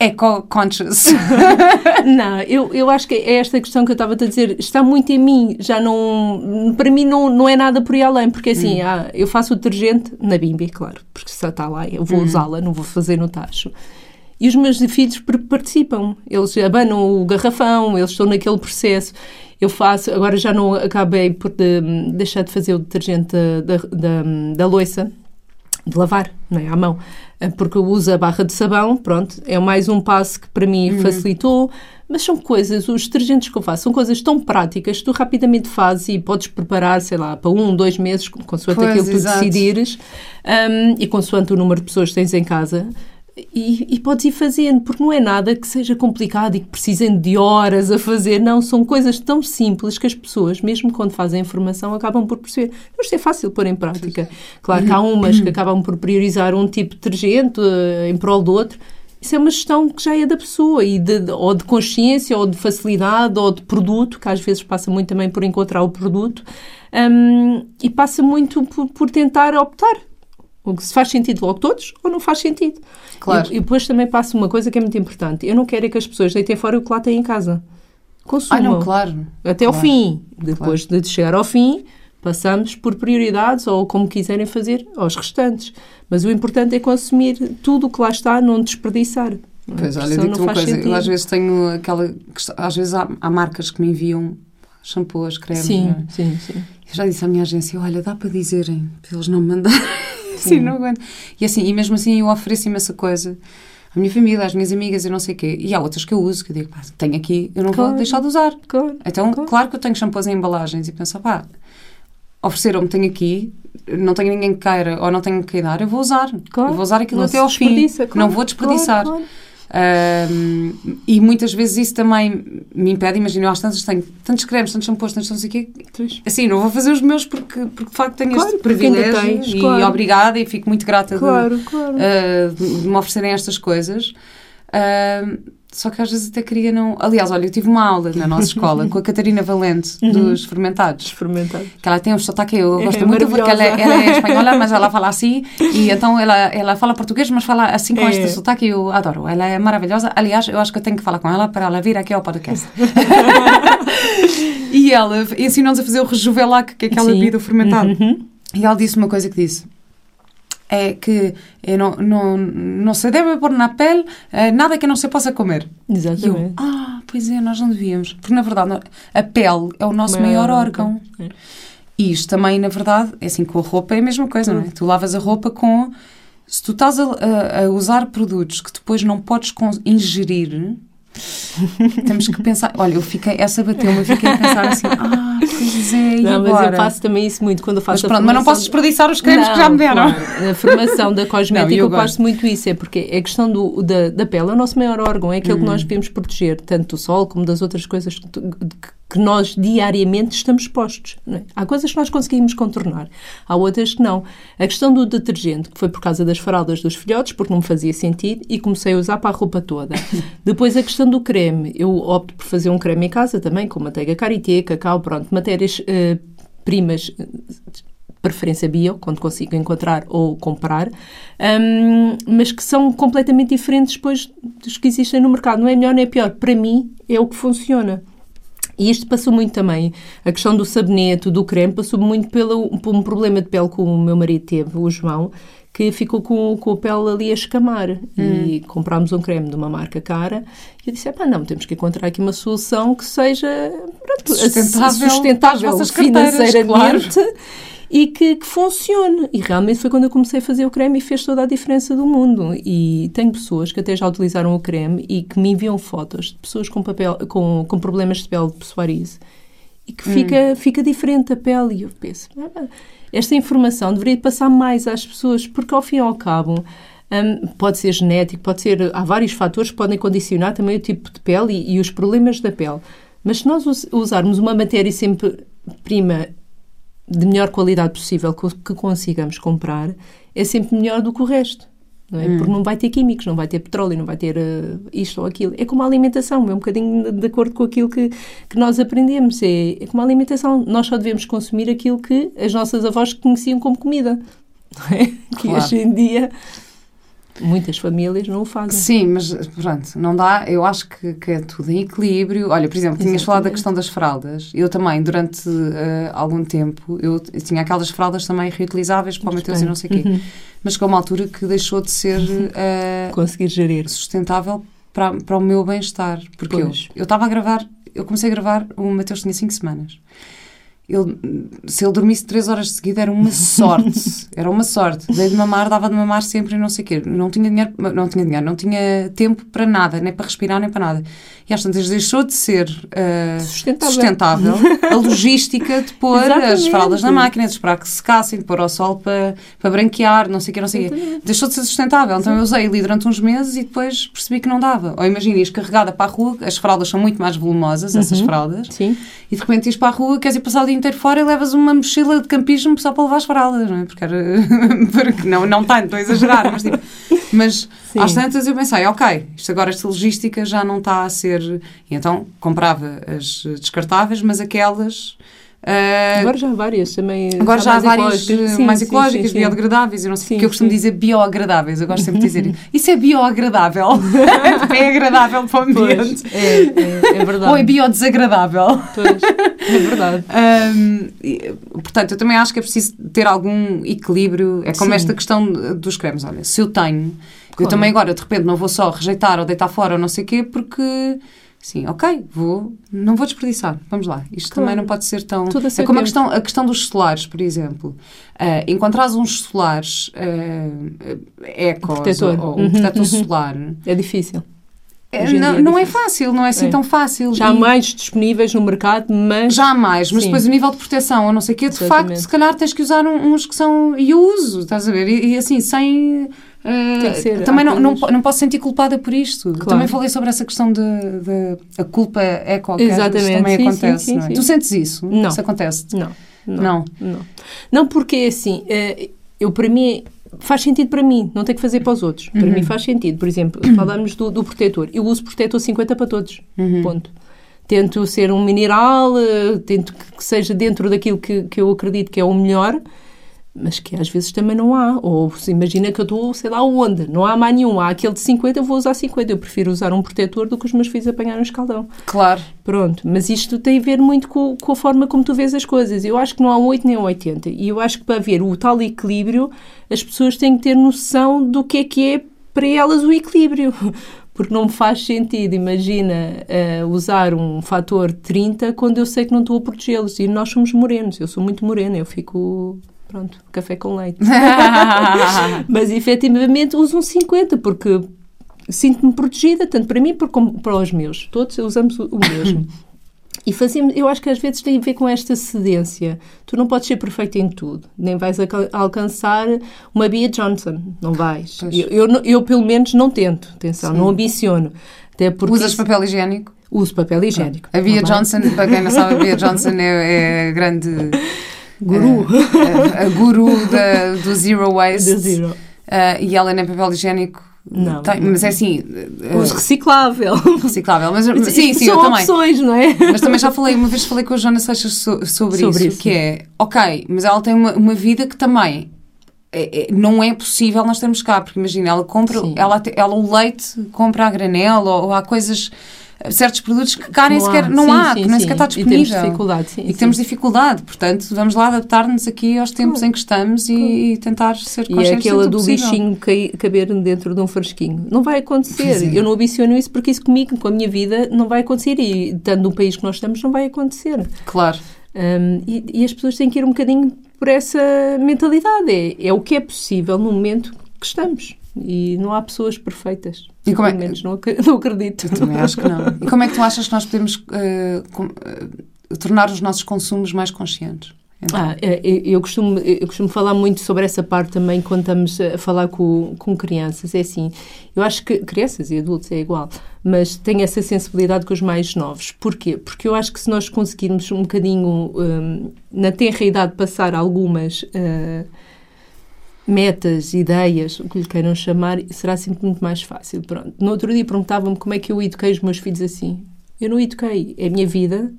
eco-conscious. Não, eu, eu acho que é esta questão que eu estava a dizer, está muito em mim, já não, para mim não, não é nada por aí além, porque assim, ah, eu faço o detergente na Bimbi, claro, porque se está lá, eu vou usá-la, não vou fazer no tacho. E os meus filhos par- participam, eles abanam o garrafão, eles estão naquele processo. Eu faço, agora já não acabei por de- deixar de fazer o detergente da, da, da, da loiça, de lavar, não é? À mão. Eh, Porque eu uso a barra de sabão, pronto, é mais um passo que para mim facilitou. Mas são coisas, os detergentes que eu faço, são coisas tão práticas que tu rapidamente fazes e podes preparar, sei lá, para um, dois meses, consoante Pois, aquilo que tu exato. decidires um, e consoante o número de pessoas que tens em casa. E, e podes ir fazendo, porque não é nada que seja complicado e que precisem de horas a fazer. Não, são coisas tão simples que as pessoas, mesmo quando fazem a informação, acabam por perceber. Isto é fácil pôr em prática. Claro que há umas que acabam por priorizar um tipo de detergente eh, em prol do outro. Isso é uma gestão que já é da pessoa, e de, ou de consciência, ou de facilidade, ou de produto, que às vezes passa muito também por encontrar o produto, hum, e passa muito por, por tentar optar. O que se faz sentido logo todos ou não faz sentido. Claro. E, e depois também passa uma coisa que é muito importante. Eu não quero é que as pessoas deitem fora o que lá têm em casa. Ah, Consumam. não, claro. Até ao Claro. fim. Depois de chegar ao fim, passamos por prioridades ou como quiserem fazer aos restantes. Mas o importante é consumir tudo o que lá está, não desperdiçar. Pois, olha, digo-te uma coisa. Eu sentido. às vezes tenho aquela. questão- Às vezes há, há marcas que me enviam shampoos, cremes. Sim, é? sim, sim. Eu já disse à minha agência: olha, dá para dizerem, para eles não me mandarem. Sim, não aguento. E assim, e mesmo assim eu ofereço imensa coisa. À minha família, às minhas amigas, eu não sei o quê. E há outras que eu uso, que eu digo, pá, tenho aqui, eu não vou deixar de usar. Claro. Então, Claro. claro que eu tenho shampoos em embalagens e penso, pá, ofereceram-me, tenho aqui, não tenho ninguém que queira ou não tenho que dar, eu vou usar. Claro. Eu vou usar aquilo Não até ao fim. não vou desperdiçar. E muitas vezes isso também me impede, imagina, eu às tantas tenho tantos cremes, tantos shampoos, tantos não sei o quê, assim, não vou fazer os meus porque, porque de facto tenho Claro, este privilégio tens, e claro. obrigada e fico muito grata de- Claro, claro. ah, de, de me oferecerem estas coisas. Ah, só que às vezes até queria não. Aliás, olha, eu tive uma aula na nossa escola com a Catarina Valente dos fermentados. Experimentado. Que ela tem um sotaque, eu É gosto muito porque ela, maravilhosa. ela é espanhola, mas ela fala assim, e então ela, ela fala português, mas fala assim com É. este sotaque, eu adoro. Ela é maravilhosa. Aliás, eu acho que eu tenho que falar com ela para ela vir aqui ao podcast. e ela ensinou-nos a fazer o rejuvelac, que é aquela Sim. bebida fermentada. Uhum. E ela disse uma coisa que disse. É que eh, não, não, não se deve pôr na pele eh, nada que não se possa comer. E eu, Exatamente. ah, pois é, nós não devíamos. Porque, na verdade, a pele é o nosso Maior maior órgão. órgão. E isto também, na verdade, é assim, com a roupa é a mesma coisa, não é? Tu lavas a roupa com... Se tu estás a, a- usar produtos que depois não podes ingerir, temos que pensar... Olha, eu fiquei... Essa bateu-me, eu fiquei a pensar assim, ah, pois é, e Não, mas agora? eu faço também isso muito quando eu Mas faço a pronto, mas não formação posso desperdiçar os cremes que já me deram. claro. A formação da cosmética Não, eu eu faço muito isso, é porque a questão do, da, da pele é o nosso maior órgão, é aquele que Hum. nós devemos proteger, tanto do sol como das outras coisas que, tu- que nós diariamente estamos expostos. é? Há coisas que nós conseguimos contornar, há outras que não. A questão do detergente, que foi por causa das fraldas dos filhotes, porque não me fazia sentido, e comecei a usar para a roupa toda. Depois a questão do creme, eu opto por fazer um creme em casa também, com manteiga karité, cacau, pronto, matérias eh, primas preferência bio, quando consigo encontrar ou comprar, um, mas que são completamente diferentes depois dos que existem no mercado. Não é melhor nem é pior. Para mim, é o que funciona. E isto passou muito também. A questão do sabonete, do creme, passou muito pelo, por um problema de pele que o meu marido teve, o João, que ficou com, com a pele ali a escamar. Hum. E comprámos um creme de uma marca cara. E eu disse: pá, não, temos que encontrar aqui uma solução que seja pronto, sustentável, sustentável financeiramente. Claro e que, que, funcione. E realmente foi quando eu comecei a fazer o creme e fez toda a diferença do mundo. E tenho pessoas que até já utilizaram o creme e que me enviam fotos de pessoas com, papel, com, com problemas de pele de psoariase e que fica, hum. fica diferente a pele. E eu penso, ah, esta informação deveria passar mais às pessoas, porque ao fim e ao cabo. Um, pode ser genético, pode ser. Há vários fatores que podem condicionar também o tipo de pele e, e os problemas da pele. Mas se nós usarmos uma matéria sempre prima de melhor qualidade possível que consigamos comprar, é sempre melhor do que o resto. Não é? Hum. Porque não vai ter químicos, não vai ter petróleo, não vai ter uh, isto ou aquilo. É como a alimentação, é um bocadinho de, acordo com aquilo que, que nós aprendemos. É, é, como a alimentação, nós só devemos consumir aquilo que as nossas avós conheciam como comida. Não é? Que hoje em dia Muitas famílias não o fazem. Sim, mas pronto, não dá. Eu acho que, que é tudo em equilíbrio. Olha, por exemplo, tinhas Exatamente. falado da questão das fraldas. Eu também, durante uh, algum tempo, eu, eu, tinha aquelas fraldas também reutilizáveis para o Mateus e não sei o quê. Uhum. Mas chegou uma altura que deixou de ser uh, conseguir gerir sustentável para, para o meu bem-estar. Porque pois. eu estava a gravar, eu comecei a gravar, o Mateus tinha 5 semanas. Ele, se ele dormisse três horas de seguida era uma sorte. era uma sorte. Dei de mamar, dava de mamar sempre e não sei o quê. Não tinha dinheiro, não tinha dinheiro, não tinha tempo para nada, nem para respirar, nem para nada. E às tantas deixou de ser uh, sustentável. sustentável. a logística de pôr Exatamente. as fraldas na máquina, de esperar que secassem, de pôr ao sol para, para branquear, não sei o quê, não sei o quê. Deixou de ser sustentável. Então eu usei ali durante uns meses e depois percebi que não dava. Ou imagina, ias carregada para a rua, as fraldas são muito mais volumosas, essas uhum. fraldas. Sim. E de repente ias para a rua, queres ir passar o dia inteiro fora e levas uma mochila de campismo só para levar as fraldas, não é? Porque, era, porque não, não tanto, estou a exagerar, mas tipo, mas Sim. às tantas eu pensei, ok, isto agora, esta logística já não está a ser. E então comprava as descartáveis, mas aquelas. Uh, agora já há várias também. Agora já há várias ecológicas, sim, mais ecológicas, sim, sim, biodegradáveis. Eu não sei sim, porque eu costumo dizer bioagradáveis. Eu gosto sempre de dizer isso é bioagradável. é agradável para o ambiente. Pois, é, é, é, verdade. Ou é biodesagradável. Pois, é verdade. um, portanto, eu também acho que é preciso ter algum equilíbrio. É como esta questão dos cremes. Olha, se eu tenho, claro. eu também agora de repente não vou só rejeitar ou deitar fora ou não sei o quê, porque Sim, ok, vou, não vou desperdiçar. Vamos lá. Isto claro. também não pode ser tão. Tudo a é como a questão, a questão dos solares, por exemplo. Uh, encontrares uns solares uh, ecos protetor. ou, ou um uhum, protetor uhum. solar. É difícil. É, não, é não é fácil, não é assim é. tão fácil. Já há mais disponíveis no mercado, mas. Já há mais, mas Sim. depois o nível de proteção, ou não sei o quê, de Exatamente. facto, se calhar tens que usar uns que são. E uso, estás a ver? E, e assim, sem Uh, também não, não, não, posso sentir culpada por isto. Claro. Também falei sobre essa questão de, de a culpa é qualquer Exatamente. também sim, acontece. Sim, sim, é? Tu sentes isso? Não. Isso acontece? Não. Não. Não, não. não porque é assim, eh, eu para mim faz sentido para mim, não tem que fazer para os outros. Para uhum. mim faz sentido. Por exemplo, falamos do, do protetor. Eu uso protetor 50 para todos. Uhum. Ponto. Tento ser um mineral, eh, tento que seja dentro daquilo que, que eu acredito que é o melhor mas que às vezes também não há. Ou se imagina que eu estou, sei lá onde, não há mais nenhum. Há aquele de 50, eu vou usar 50. Eu prefiro usar um protetor do que os meus filhos apanharem um escaldão. Claro. Pronto, mas isto tem a ver muito com, com, a forma como tu vês as coisas. Eu acho que não há um 8 nem um 80. E eu acho que para haver o tal equilíbrio, as pessoas têm que ter noção do que é que é para elas o equilíbrio. Porque não me faz sentido, imagina, uh, usar um fator 30 quando eu sei que não estou a protegê-los. E nós somos morenos, eu sou muito morena, eu fico pronto, café com leite. Mas efetivamente uso um 50 porque sinto-me protegida, tanto para mim como para os meus. Todos usamos o mesmo. E fazemos, eu acho que às vezes tem a ver com esta cedência. Tu não podes ser perfeito em tudo, nem vais alcançar uma Bia Johnson, não vais. Eu, eu, eu, pelo menos não tento, atenção, Sim. não ambiciono. Até porque Usas papel higiênico? Uso papel higiênico. A Bia Johnson, para quem não sabe, a Bia Johnson é, é grande Guru. A, a, a guru da, do Zero Waste. Do Zero. Uh, e ela nem papel higiênico Não. Tem, mas é assim. Uso reciclável. Reciclável, mas sim, sim, São eu também. opções, não é? Mas também já falei, uma vez falei com a Joana Seixas so, sobre, Sobre isso, isso. que é, ok, mas ela tem uma, uma vida que também é- é- não é possível nós termos cá, porque imagina, ela compra, Sim. ela, ela o leite compra a granel, ou, ou há coisas, certos produtos que cá nem Não sequer, há. não Sim, há, sim, que nem sim. sequer está E temos disponível. dificuldade, sim, E temos dificuldade, portanto, vamos lá adaptar-nos aqui aos tempos em que estamos e, e tentar ser E é conscientes aquela do possível. cai- caber dentro de um frasquinho. Não vai acontecer. É. Eu não ambiciono isso porque isso comigo, com a minha vida, não vai acontecer. E estando no país que nós estamos, não vai acontecer. Claro. Um, e, e as pessoas têm que ir um bocadinho por essa mentalidade. É, é o que é possível no momento que estamos. E não há pessoas perfeitas. E como é- Pelo menos não, ac- não acredito. Eu também acho que não. E como é que tu achas que nós podemos eh, com- eh, tornar os nossos consumos mais conscientes? Então, Ah, eu, eu costumo, eu costumo falar muito sobre essa parte também quando estamos a falar com, com crianças. É assim, eu acho que crianças e adultos é igual, mas tenho essa sensibilidade com os mais novos. Porquê? Porque eu acho que se nós conseguirmos um bocadinho, hum, na tenra idade, passar algumas ah, metas, ideias, o que lhe queiram chamar, será sempre muito mais fácil. Pronto. No outro dia perguntavam-me como é que eu eduquei os meus filhos assim. Eu não eduquei, é a minha vida,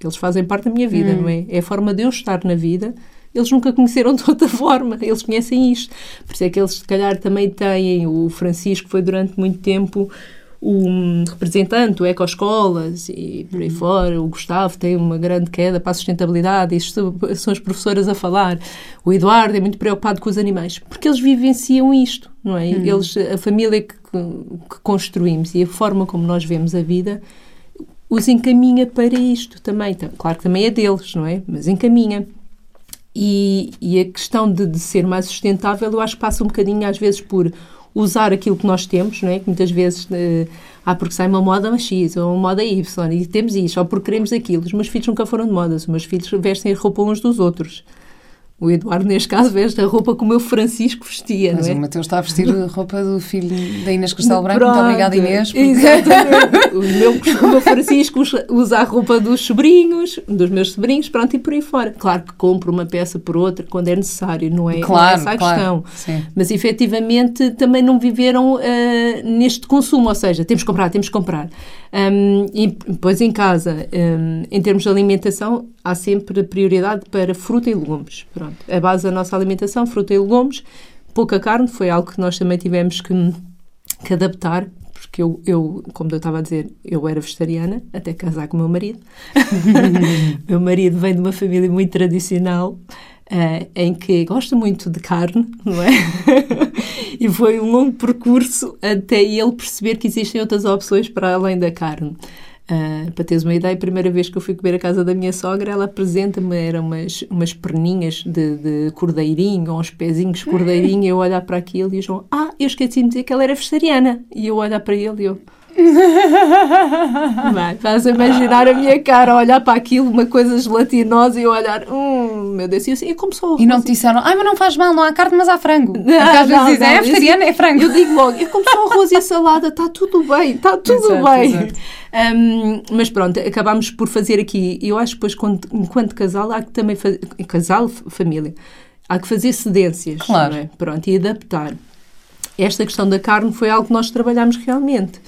eles fazem parte da minha vida, não é? É a forma de eu estar na vida. Eles nunca conheceram de outra forma, eles conhecem isto. Por isso é que eles, se calhar, também têm. O Francisco foi durante muito tempo o representante do Ecoescolas e por aí fora. O Gustavo tem uma grande queda para a sustentabilidade. Isto são as professoras a falar. O Eduardo é muito preocupado com os animais, porque eles vivenciam isto, não é? Eles, a família que, que construímos e a forma como nós vemos a vida os encaminha para isto também. Então, Claro que também é deles, não é? Mas encaminha. E, e a questão de, de ser mais sustentável, eu acho que passa um bocadinho, às vezes, por usar aquilo que nós temos, não é? Que muitas vezes, ah, porque sai uma moda X ou uma moda Y e temos isto, ou porque queremos aquilo. Os meus filhos nunca foram de modas, os meus filhos vestem a roupa uns dos outros. O Eduardo, neste caso, veste a roupa como o meu Francisco vestia, Mas não é? o Mateus está a vestir a roupa do filho da Inês Castelo Branco. Muito obrigada, Inês. porque- Exatamente. o, meu, o meu Francisco usa- a roupa dos sobrinhos, dos meus sobrinhos, pronto, e por aí fora. Claro que compro uma peça por outra quando é necessário, não é, não é Claro, essa a claro. questão. Sim. Mas efetivamente também não viveram ah, neste consumo, ou seja, temos que comprar, temos que comprar. Ahm, e depois em casa, ahm, em termos de alimentação, há sempre prioridade para fruta e legumes. Pronto, a base da nossa alimentação, fruta e legumes, pouca carne, foi algo que nós também tivemos que, que adaptar. Porque eu, eu, como eu estava a dizer, eu era vegetariana até casar com o meu marido. meu marido vem de uma família muito tradicional eh, em que gosta muito de carne, não é? e foi um longo percurso até ele perceber que existem outras opções para além da carne. Ah, para teres uma ideia, a primeira vez que eu fui comer a casa da minha sogra, ela apresenta-me, eram umas, umas perninhas de, de cordeirinho, ou uns pezinhos de cordeirinho, e eu olhar para aquilo e o João, ah, eu esqueci de dizer que ela era vegetariana. E eu olhar para ele e eu, Vai, faz imaginar a minha cara, olhar para aquilo, uma coisa gelatinosa e eu olhar, hum, meu Deus, e assim, como só E não te disseram, ai, mas não faz mal, não há carne, mas há frango. Porque às vezes dizem, é vegetariana, é frango. Eu digo logo, eu como só arroz e a salada, está tudo bem, está tudo Exato, bem. exato. Hum, mas pronto, acabámos por fazer aqui, eu acho que depois, quando- enquanto casal, há que também fazer, casal, família, há que fazer cedências, Claro. é? Pronto, e adaptar. Esta questão da carne foi algo que nós trabalhámos realmente.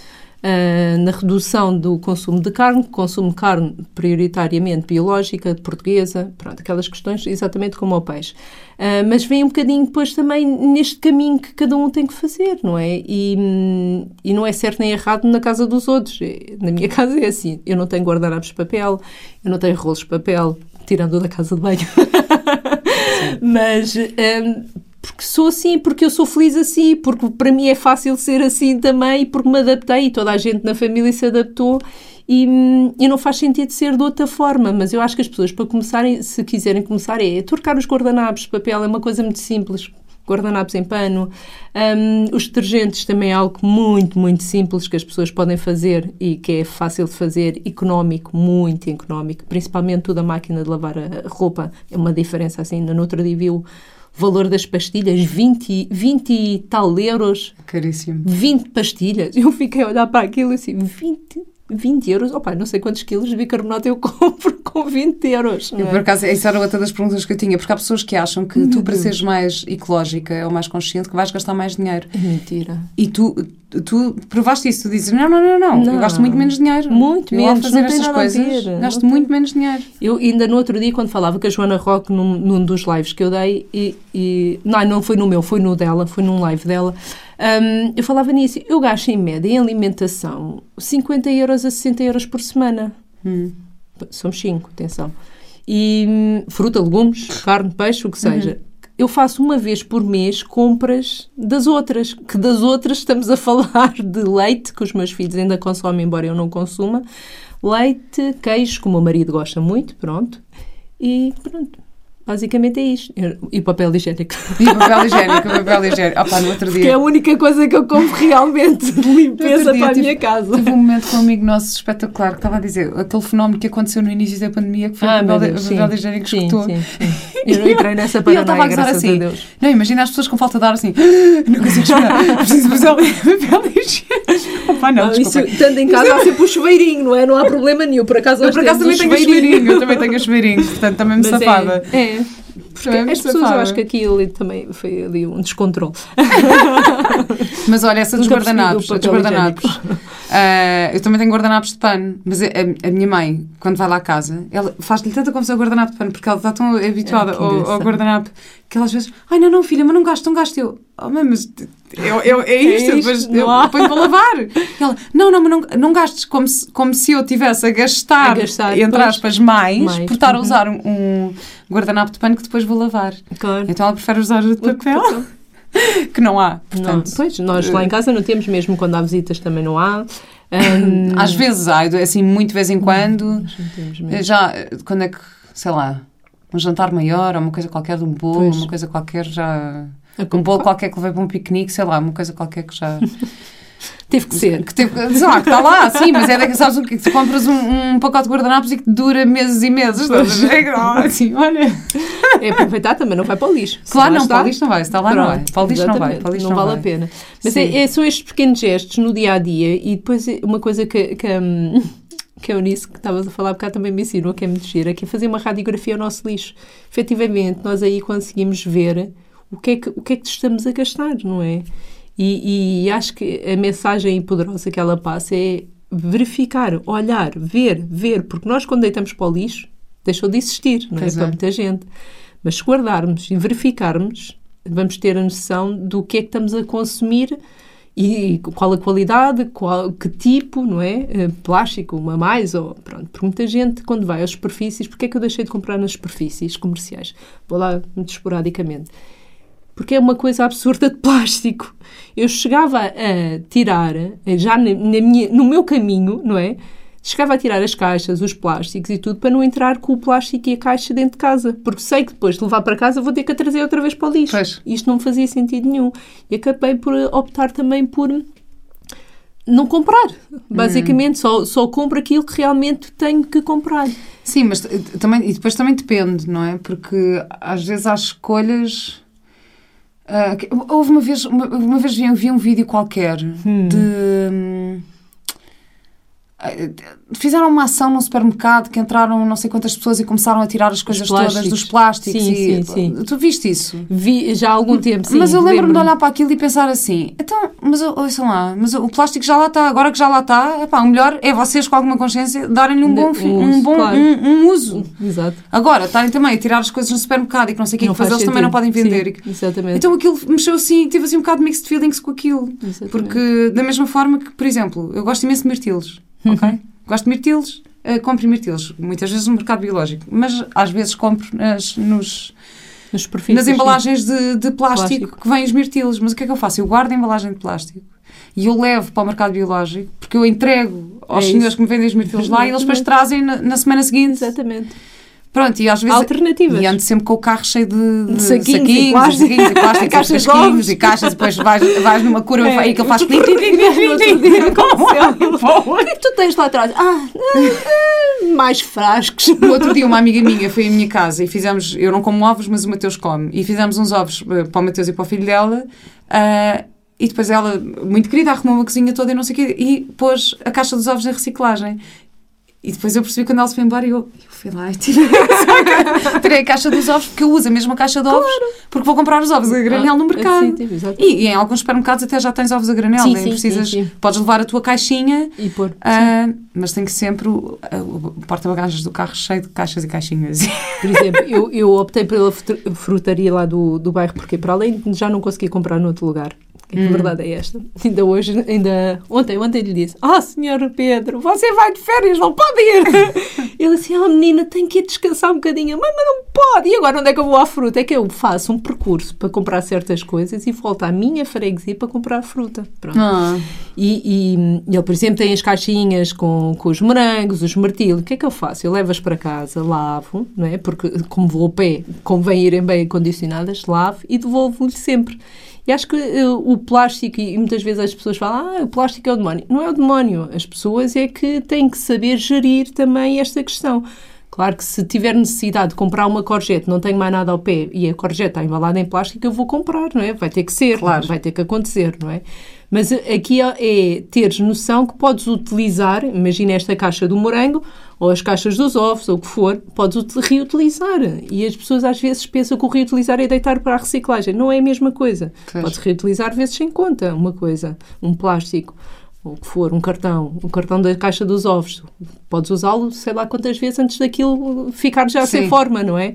Ah, na redução do consumo de carne, consumo de carne prioritariamente biológica, portuguesa, pronto, aquelas questões exatamente como o peixe. Ah, mas vem um bocadinho depois também neste caminho que cada um tem que fazer, não é? E, e não é certo nem errado na casa dos outros. Na minha casa é assim, eu não tenho guardanapos de papel, eu não tenho rolos de papel, tirando da casa de banho. Mas hum, porque sou assim, porque eu sou feliz assim, porque para mim é fácil ser assim também, porque me adaptei e toda a gente na família se adaptou e, hum, e não faz sentido ser de outra forma. Mas eu acho que as pessoas, para começarem, se quiserem começar, é trocar os guardanapos papel, é uma coisa muito simples. Guardanapos em pano. Hum, os detergentes também é algo muito, muito simples que as pessoas podem fazer e que é fácil de fazer, económico, muito económico. Principalmente toda a máquina de lavar a roupa. É uma diferença assim. No outro dia viu valor das pastilhas, 20, 20 e tal euros. Caríssimo. 20 pastilhas. Eu fiquei a olhar para aquilo e assim, 20, 20 euros? Opa, não sei quantos quilos de bicarbonato eu compro com com 20 euros. Eu, por acaso, isso era outra das perguntas que eu tinha, porque há pessoas que acham que tu, para seres mais ecológica ou mais consciente, que vais gastar mais dinheiro. É mentira. E tu, tu provaste isso, tu dizes, não, não, não, não, eu gasto muito menos dinheiro. Muito eu, menos, fazer não tem estas coisas, gasto Não muito menos dinheiro. Eu ainda no outro dia, quando falava com a Joana Roque num, num dos lives que eu dei, e, e- não, não foi no meu, foi no dela, foi num live dela, hum, eu falava nisso. Eu gasto em média em alimentação 50 euros a 60 euros por semana. Hum. Somos 5, atenção. E hum, fruta, legumes, carne, peixe, o que seja. Eu faço uma vez por mês compras das outras, que das outras estamos a falar de leite, que os meus filhos ainda consomem, embora eu não consuma, leite, queijo, que o meu marido gosta muito, pronto, e pronto. Basicamente é isto. E papel higiênico. E papel higiênico, papel higiênico. Opa, no outro Que é dia. a única coisa que eu compro realmente de limpeza dia para a tive- minha casa. Tive um momento com um amigo nosso espetacular que estava a dizer aquele fenómeno que aconteceu no início da pandemia, que foi Ah, o papel, Deus, o sim. papel higiênico Sim, escutou. sim, sim. Eu não entrei nessa E ele estava a paranoia, gozar assim. a. Não, imagina as pessoas com falta de ar assim. "Ah, Não consigo respirar. Preciso fazer papel higiênico. Opa, não, Não, isso, desculpa. estando em casa há sempre o chuveirinho, não é? Não há problema nenhum. Por acaso Eu por acaso também tenho chuveirinho. Eu também tenho chuveirinho. Portanto, também me Mas é- safava. É, porque as pessoas, eu acho que aqui ali também foi ali um descontrole. Mas olha, essa dos guardanapos. do a dos guardanapos. Ah, eu também tenho guardanapos de pano, mas a, a- a minha mãe, quando vai lá à casa, ela faz-lhe tanta confusão o guardanapo de pano, porque ela está tão habituada Ah, que ao, ao guardanapo que ela às vezes, ai não, não, filha, mas não gasto, não gasto. Eu, oh, mãe, mas eu, eu, é isto, eu isto, eu ponho para lavar. E ela, não, não, mas não, não gastes, como se, como se eu tivesse a gastar, A gastar, entre aspas, mais, Mais, por estar a uhum. usar um, um guardanapo de pano que depois vou lavar. Claro. Então ela prefere usar o de papel, que não há. Não, Portanto, pois, nós lá em casa não temos, mesmo quando há visitas também não há. Ahm, Às vezes há, assim, muito de vez em quando. não mesmo. Já, quando é que, sei lá, um jantar maior, ou uma coisa qualquer de um bolo, Pois. uma coisa qualquer já. Um bolo qualquer que levei para um piquenique, sei lá, uma coisa qualquer que já. Teve que ser. Que teve, sei lá, que está lá, sim, mas é daqueles, sabes o que? Tu compras um, um pacote de guardanapos e que dura meses e meses. estás a ver? Assim, olha. É aproveitar também, não vai para o lixo. Claro, lá não, está, para o lixo não vai, está lá não vai. pronto, Para o lixo não vai, para o lixo não, não vale vai. a pena. Mas é, é- são estes pequenos gestos no dia a dia e depois é uma coisa que, que, hum, que a Eunice, que estavas a falar há bocado, também me ensinou, que é muito gira, que é fazer uma radiografia ao nosso lixo. Efetivamente, nós aí conseguimos ver o que é que, o que, é que estamos a gastar, não é? E, e acho que a mensagem poderosa que ela passa é verificar, olhar, ver, ver, porque nós quando deitamos para o lixo, deixou de existir, não é? É. Para muita gente. Mas se guardarmos e verificarmos, vamos ter a noção do que é que estamos a consumir e qual a qualidade, qual, que tipo, não é? Eh, Plástico, uma mais, ou pronto. Porque muita gente, quando vai às superfícies, porque é que eu deixei de comprar nas superfícies comerciais? Vou lá muito esporadicamente. Porque é uma coisa absurda de plástico. Eu chegava a tirar, já na, na minha, no meu caminho, não é? Chegava a tirar as caixas, os plásticos e tudo, para não entrar com o plástico e a caixa dentro de casa. Porque sei que depois de levar para casa vou ter que a trazer outra vez para o lixo. Pois. Isto não fazia sentido nenhum. E acabei por optar também por não comprar. Basicamente, só, só compro aquilo que realmente tenho que comprar. Sim, mas também, e depois também depende, não é? Porque às vezes há escolhas. Que- houve uma vez, uma, uma vez vi, um vídeo qualquer de. hum, Fizeram uma ação num supermercado que entraram não sei quantas pessoas e começaram a tirar as coisas todas dos plásticos. Sim, e, sim, sim. Tu viste isso? Vi já há algum tempo, sim. mas eu lembro-me de olhar para aquilo e pensar assim: então, mas ouçam lá, mas o plástico já lá está, agora que já lá está, epá, o melhor é vocês com alguma consciência darem-lhe um De- bom, fi- um um uso, bom claro. um, um uso. Exato. Agora, estarem também a tirar as coisas no supermercado e que não sei o que, Não depois faz eles também não podem vender. Sim, exatamente. Então aquilo mexeu assim, tive assim um bocado de mixed feelings com aquilo. Exatamente. Porque, da mesma forma que, por exemplo, eu gosto imenso de mirtilos, Uhum. ok? Gosto de mirtilos, eh, compro mirtilos, muitas vezes no mercado biológico, mas às vezes compro nas, nos, Nas superfícies, nas embalagens de, de plástico, Plástico. que vêm os mirtilos. Mas o que é que eu faço? Eu guardo a embalagem de plástico e eu levo para o mercado biológico, porque eu entrego aos É senhores isso. que me vendem os mirtilos lá e eles depois trazem na, na semana seguinte. Exatamente. Pronto, e às vezes. Alternativas. E ando sempre com o carro cheio de, de De saquinhos e saquinhos, plástico. saquinhos e plásticos, Caixas de casquinhos e caixas, e depois vais, vais numa curva É. e dia clink, aconteceu. O que é que tu tens lá atrás? Ah, ah, mais frascos. No outro dia, uma amiga minha foi à minha casa e fizemos. Eu não como ovos, mas o Mateus come. E fizemos uns ovos eh, para o Mateus e para o filho dela. ah, e depois ela, muito querida, arrumou uma cozinha toda e não sei o quê. E pôs a caixa dos ovos na reciclagem. E depois eu percebi quando ela se foi embora e eu, eu fui lá e tirei, tirei a caixa dos ovos, porque eu uso a mesma caixa de ovos, porque vou comprar os ovos a granel no mercado. Sim, tipo. E, e em alguns supermercados até já tens ovos a granel, Sim, nem sim, precisas, sim, podes levar a tua caixinha, E pôr. ah, mas tem que sempre o, o porta-bagagens do carro cheio de caixas e caixinhas. Por exemplo, eu, eu optei pela frut- frutaria lá do, do bairro, porque para além de já não conseguir comprar noutro lugar, que Hum. a verdade é esta. Ainda hoje, ainda ontem, ontem lhe disse: Ah, senhor Pedro, você vai de férias, não pode ir. Ele assim: Ah, menina, tem que ir descansar um bocadinho. Mãe, mas não pode. E agora onde é que eu vou à fruta? É que eu faço um percurso para comprar certas coisas e volto à minha freguesia para comprar fruta. Pronto. Ah, E, e- e ele, por exemplo, tem as caixinhas com, com os morangos, os martilhos. O que é que eu faço? Eu levo-as para casa, lavo, não é? Porque, como vou a pé, convém irem bem acondicionadas, lavo e devolvo-lhe sempre. E acho que eh, o plástico, e muitas vezes as pessoas falam, ah, o plástico é o demónio. Não é o demónio. As pessoas é que têm que saber gerir também esta questão. Claro que se tiver necessidade de comprar uma corjete, não tenho mais nada ao pé e a corjete está embalada em plástico, eu vou comprar, não é? Vai ter que ser, Claro. vai ter que acontecer, não é? Mas aqui é, teres noção que podes utilizar, imagina esta caixa do morango, ou as caixas dos ovos, ou o que for, podes ut- reutilizar. E as pessoas às vezes pensam que o reutilizar é deitar para a reciclagem. Não é a mesma coisa. Pois. Podes reutilizar vezes sem conta uma coisa, um plástico, ou o que for, um cartão, um cartão da caixa dos ovos. Podes usá-lo sei lá quantas vezes antes daquilo ficar já sem Sim. forma, não é?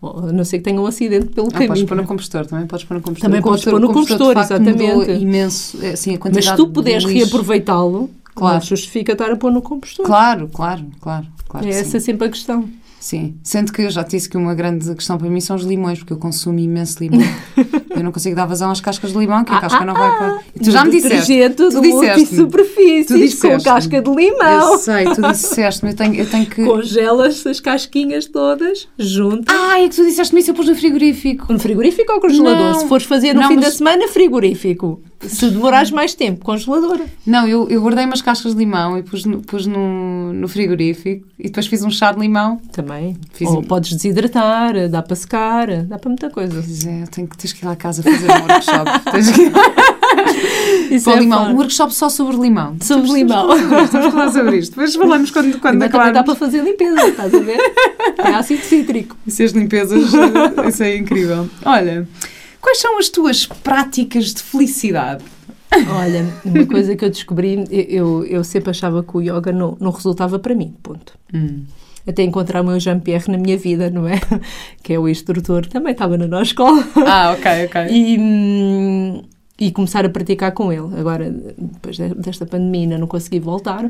Ou, a não ser que tenha um acidente pelo ah, podes caminho. pôr no compostor, também podes pôr no compostor. Também podes pôr no compostor, mudou exatamente. imenso, é, assim, Mas se tu puderes reaproveitá-lo, Claro. justifica estar a pôr no compostor. Claro, claro, claro. claro é que sim. essa sempre a questão. Sim, sendo que eu já te disse que uma grande questão para mim são os limões, porque eu consumo imenso limão. eu não consigo dar vazão às cascas de limão, que a Ah, casca ah, não vai ah. para. E tu já me disseste. Tu do multisuperfícies Tu com disseste-me. casca de limão. Eu sei, tu disseste-me, eu tenho, eu tenho que. Congelas as casquinhas todas juntas. Ah, é que tu disseste-me isso, eu pus no frigorífico. No frigorífico ou congelador? Não. Se fores fazer no Não, fim da mas- semana, frigorífico. Se demorares mais tempo, congelador. Não, eu, eu guardei umas cascas de limão e pus, no, pus no, no frigorífico e depois fiz um chá de limão. Também. Fiz Ou um- podes desidratar, dá para secar, dá para muita coisa. Pois é, eu tenho que, tens que ir lá a casa fazer um workshop. Tens que ir Isso é limão. Um workshop só sobre limão. Sobre limão. Vamos falar sobre isto. Depois falamos quando, quando Também dá acabarmos. para fazer limpeza, estás a ver? É ácido cítrico. Isso as limpezas, isso é incrível. Olha, quais são as tuas práticas de felicidade? Olha, uma coisa que eu descobri, eu, eu sempre achava que o yoga não, não resultava para mim, ponto. Até encontrar o meu Jean-Pierre na minha vida, não é? Que é o instrutor, também estava na nossa escola. Ah, ok, ok. E, hum, e começar a praticar com ele. Agora, depois de- desta pandemia, não consegui voltar.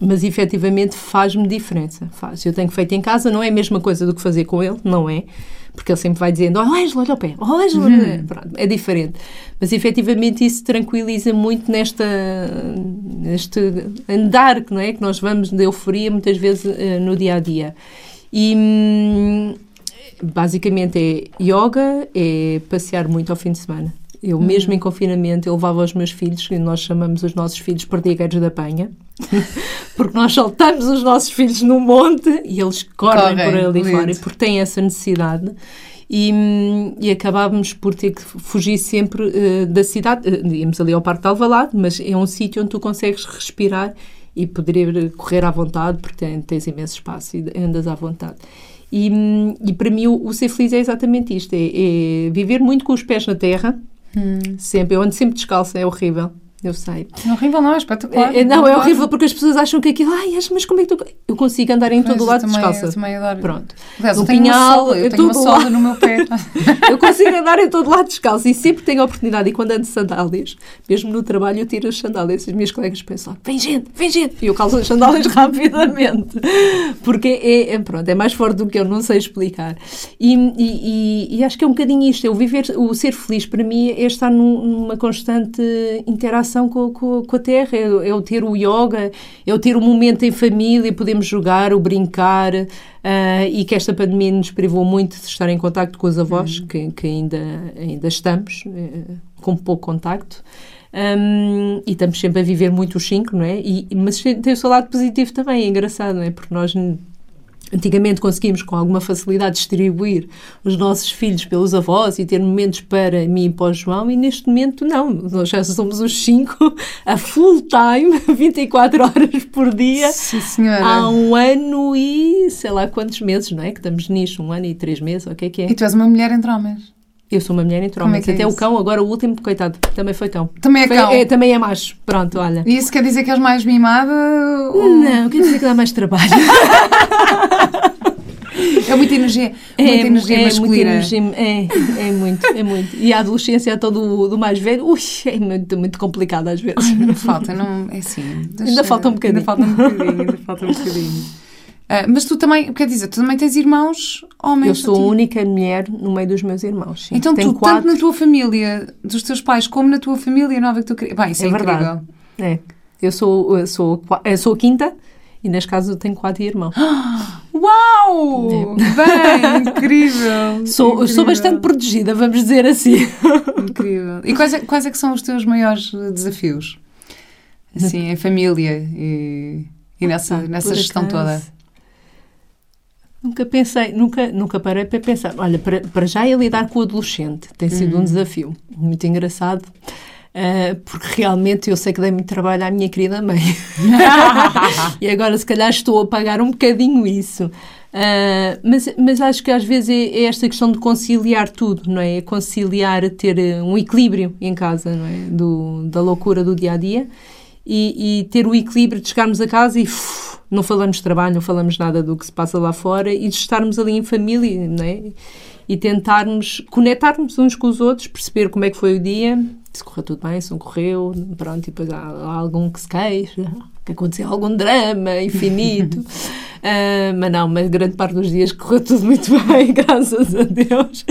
Mas efetivamente faz-me diferença. Faz. Eu tenho feito em casa, não é a mesma coisa do que fazer com ele, não é? Porque ele sempre vai dizendo: Oh, Ângela, olha o pé, oh. Uhum. Pronto, é diferente. Mas efetivamente isso tranquiliza muito nesta, neste andar que, não é? que nós vamos de euforia muitas vezes eh, no dia a dia. E hum, basicamente é yoga, é passear muito ao fim de semana. Eu, mesmo em confinamento, eu levava os meus filhos, e nós chamamos os nossos filhos perdigueiros da penha, porque nós soltamos os nossos filhos no monte e eles correm, Correm, por ali lindo. fora, porque têm essa necessidade. E, e acabávamos por ter que fugir sempre eh, da cidade. Eh, íamos ali ao Parque de Alvalade, mas é um sítio onde tu consegues respirar e poder correr à vontade, porque tem- tens imenso espaço e andas à vontade. E, e para mim o, o ser feliz é exatamente isto: é, é viver muito com os pés na terra, sempre. Eu ando sempre descalça, é horrível, eu sei. Não, horrível não, é espetacular. É- é- não, é horrível porque as pessoas acham que aquilo, ai, mas como é que tu. Eu consigo andar em todo Pois, o lado também, descalça. Eu também adoro. Pronto. Aliás, No eu tenho pinhal, uma sola, eu tenho uma todo sola no meu pé. Eu consigo andar em todo lado descalço e sempre tenho a oportunidade. E quando ando de sandálias, mesmo no trabalho, eu tiro as sandálias e as minhas colegas pensam: vem gente, vem gente! E eu calço as sandálias rapidamente. Porque é, é- pronto, é mais forte do que eu, não sei explicar. E, e- e- e acho que é um bocadinho isto: eu viver, o ser feliz para mim é estar num- numa constante interação com, com- com a terra, é, é o ter o yoga, é o ter o momento em família, podemos jogar, o brincar. ah, e que esta pandemia nos privou muito de estar em contacto com os avós, que, que ainda, ainda estamos eh, com pouco contacto. Um, e estamos sempre a viver muito os cinco, não é? E, mas tem o seu lado positivo também, é engraçado, não é? Porque nós, Antigamente conseguimos com alguma facilidade distribuir os nossos filhos pelos avós e ter momentos para mim e para o João, e neste momento não. Nós já somos os cinco a full time, 24 horas por dia, Sim, senhora. há um ano e sei lá quantos meses, não é? Que estamos nisto, um ano e três meses, o que é que é? E tu és uma mulher entre homens. Eu sou uma mulher Como é é Até o isso? cão, agora o último, coitado, também foi cão. Também é Foi- cão. também é macho. Pronto, olha. E isso quer dizer que és mais mimada? ou- Não, quer dizer que dá mais trabalho. É muita energia. Muita energia é masculina. muita energia, é, é muito, é muito. E a adolescência até do, do mais velho, ui, é muito, muito complicado às vezes. Ainda falta, não. É assim. deixa- Ainda falta um bocadinho. Ainda falta um bocadinho. Ainda falta um bocadinho. Ah, mas tu também, quer dizer, tu também tens irmãos homens. Eu sou a única mulher no meio dos meus irmãos. sim. Então Tenho tu, quatro. tanto na tua família, dos teus pais, como na tua família nova que tu querias. Bem, isso é, É verdade. É. Eu sou, eu sou, eu sou a quinta e nas casas eu tenho quatro irmãos. Uau! Bem, incrível. Sou, incrível. sou bastante protegida, vamos dizer assim. Incrível. E quais é, quais é que são os teus maiores desafios? Assim, em família e, e nessa, Ah, nessa gestão acaso, toda. Nunca pensei, nunca, nunca parei para pensar. Olha, para, para já é lidar com o adolescente. Tem sido Uhum. um desafio muito engraçado. ah, porque realmente eu sei que dei muito trabalho à minha querida mãe. e agora, se calhar, estou a pagar um bocadinho isso. Ah, mas, mas acho que às vezes é, é esta questão de conciliar tudo, não é? É conciliar, ter eh, um equilíbrio em casa, não é? Do, da loucura do dia a dia e, e ter o equilíbrio de chegarmos a casa e uf, não falamos de trabalho, não falamos nada do que se passa lá fora e de estarmos ali em família, não é? E tentarmos conectarmos uns com os outros, perceber como é que foi o dia, se correu tudo bem, se não correu, pronto, e depois há, há algum que se queixa, que aconteceu algum drama infinito. Ah, mas não, mas grande parte dos dias correu tudo muito bem, graças a Deus.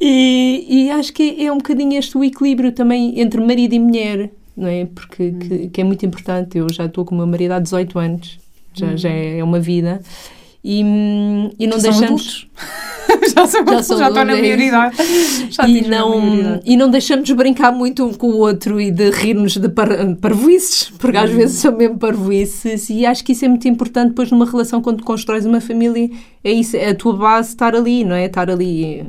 E, e acho que é um bocadinho este o equilíbrio também entre marido e mulher, não é? Porque que, que é muito importante. Eu já estou com o meu marido há 18 anos, já, já é uma vida. E, e não Já são deixamos. já, sou, Já já, sou estou na é maioridade. Já E não, maioridade. e não deixamos de brincar muito um com o outro e de rir-nos de par, parvoices, porque Uhum. às vezes são mesmo parvoices, e acho que isso é muito importante depois numa relação quando constróis uma família, é isso, é a tua base estar ali, não é? Estar ali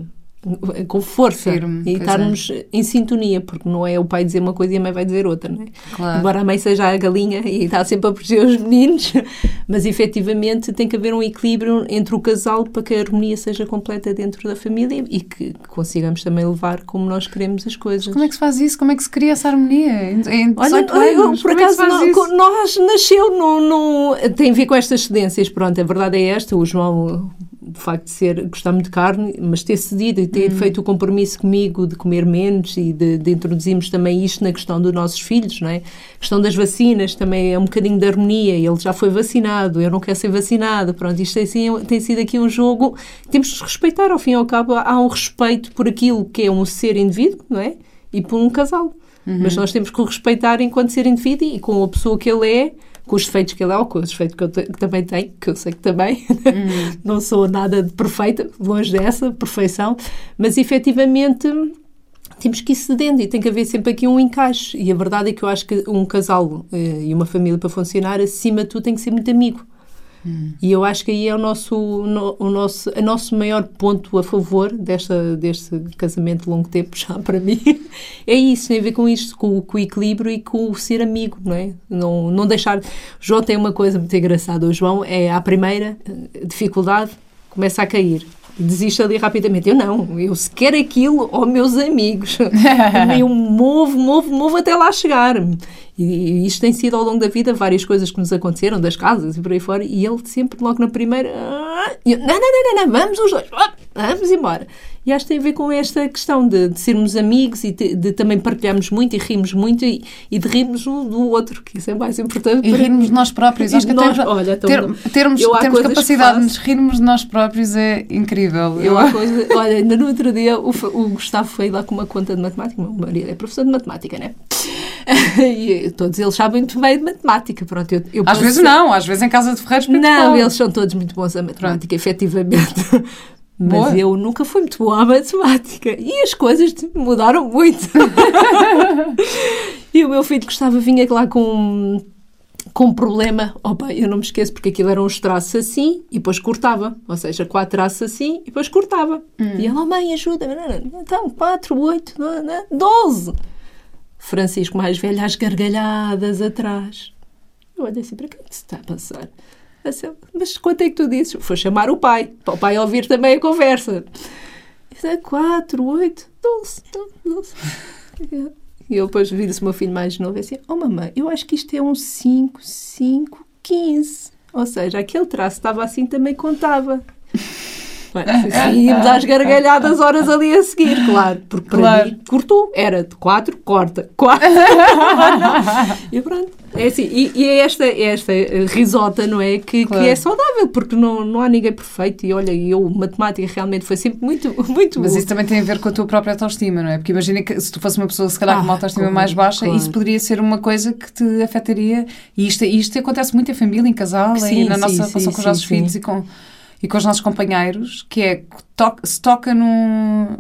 com força Firme, e é. estarmos em sintonia, porque não é o pai dizer uma coisa e a mãe vai dizer outra, não é? Claro. Embora a mãe seja a galinha e está sempre a proteger os meninos, mas efetivamente tem que haver um equilíbrio entre o casal para que a harmonia seja completa dentro da família e que consigamos também levar como nós queremos as coisas. Como é que se faz isso? Como é que se cria essa harmonia? Em em 18 Olha, anos, por é acaso, não- isso? nós nasceu no, no- Tem a ver com estas cedências, pronto, a verdade é esta. O João, o facto de ser, gostar muito de carne, mas ter cedido e Uhum. ter feito o compromisso comigo de comer menos e de, de introduzirmos também isto na questão dos nossos filhos, não é? A questão das vacinas também é um bocadinho de harmonia. Ele já foi vacinado, eu não quero ser vacinado. Pronto, isto tem, sido- tem sido aqui um jogo. Temos de respeitar, ao fim e ao cabo, há um respeito por aquilo que é um ser indivíduo, não é? E por um casal. Mas nós temos que o respeitar enquanto ser indivíduo e com a pessoa que ele é, com os defeitos que ele é, ou com os defeitos que eu te- que também tenho, que eu sei que também não sou nada de perfeita, longe dessa perfeição, mas efetivamente temos que ir cedendo e tem que haver sempre aqui um encaixe. E a verdade é que eu acho que um casal eh, e uma família para funcionar, acima de tudo, tem que ser muito amigo. E eu acho que aí é o nosso, no- o nosso, o nosso maior ponto a favor desta, deste casamento de longo tempo, já para mim. É isso, tem a ver com isto, com, o- com o equilíbrio e com o ser amigo, não é? Não, não deixar. O João tem uma coisa muito engraçada. O João é à primeira eh, dificuldade, começa a cair. Desiste ali rapidamente. Eu não, eu se quero aquilo aos meus amigos. eu movo, movo, movo até lá chegar. E, e isto tem sido ao longo da vida várias coisas que nos aconteceram, das casas e por aí fora, e ele sempre, logo na primeira, "Ah", eu, não, não, não, não, não, vamos os dois, vamos embora. E acho que tem a ver com esta questão de, de sermos amigos e de, de também partilharmos muito e rirmos muito e, e de rirmos um do outro, que isso é mais importante. E para rirmos de nós próprios. Acho que nós- até olha, ter- termos, termos capacidade de nos rirmos de nós próprios é incrível. Eu há coisa, olha, ainda no outro dia o, o Gustavo foi lá com uma conta de matemática, o meu marido é professor de matemática, né? E todos eles sabem muito bem de matemática, pronto. Eu, eu Às vezes não, às vezes em casa de ferreiros Não, bom. eles são todos muito bons a matemática, efetivamente. Mas Boa. eu nunca fui muito boa à matemática. E as coisas mudaram muito. e o meu filho gostava, vinha lá com, com problema, opa, eu não me esqueço porque aquilo eram uns traços assim e depois cortava, ou seja, quatro traços assim e depois cortava. E ela, mãe, ajuda, então, quatro, oito, doze. Francisco mais velho às gargalhadas atrás. Eu olhei assim, para que é que se está a passar? Mas quanto é que tu dizes? Foi chamar o pai, para o pai ouvir também a conversa. Disse, quatro, oito, doze, doze. E ele depois vira-se o meu filho mais novo e assim, oh mamãe, eu acho que isto é um 5, 5, 15. Ou seja, aquele traço estava assim também contava. E íamos às gargalhadas horas ali a seguir, claro. Porque para claro. mim, cortou. Era de 4, corta. 4. e pronto. É assim. E, e é esta, é esta risota, não é? Que, claro. que é saudável, porque não, não há ninguém perfeito. E olha, eu, matemática realmente foi sempre muito, muito Mas isso também tem a ver com a tua própria autoestima, não é? Porque imagina que se tu fosse uma pessoa, se calhar, ah, com uma autoestima claro, mais baixa, claro. isso poderia ser uma coisa que te afetaria. E isto, isto acontece muito em família, em casal, sim, e na sim, nossa relação com os nossos filhos e com e com os nossos companheiros, que é se toca num.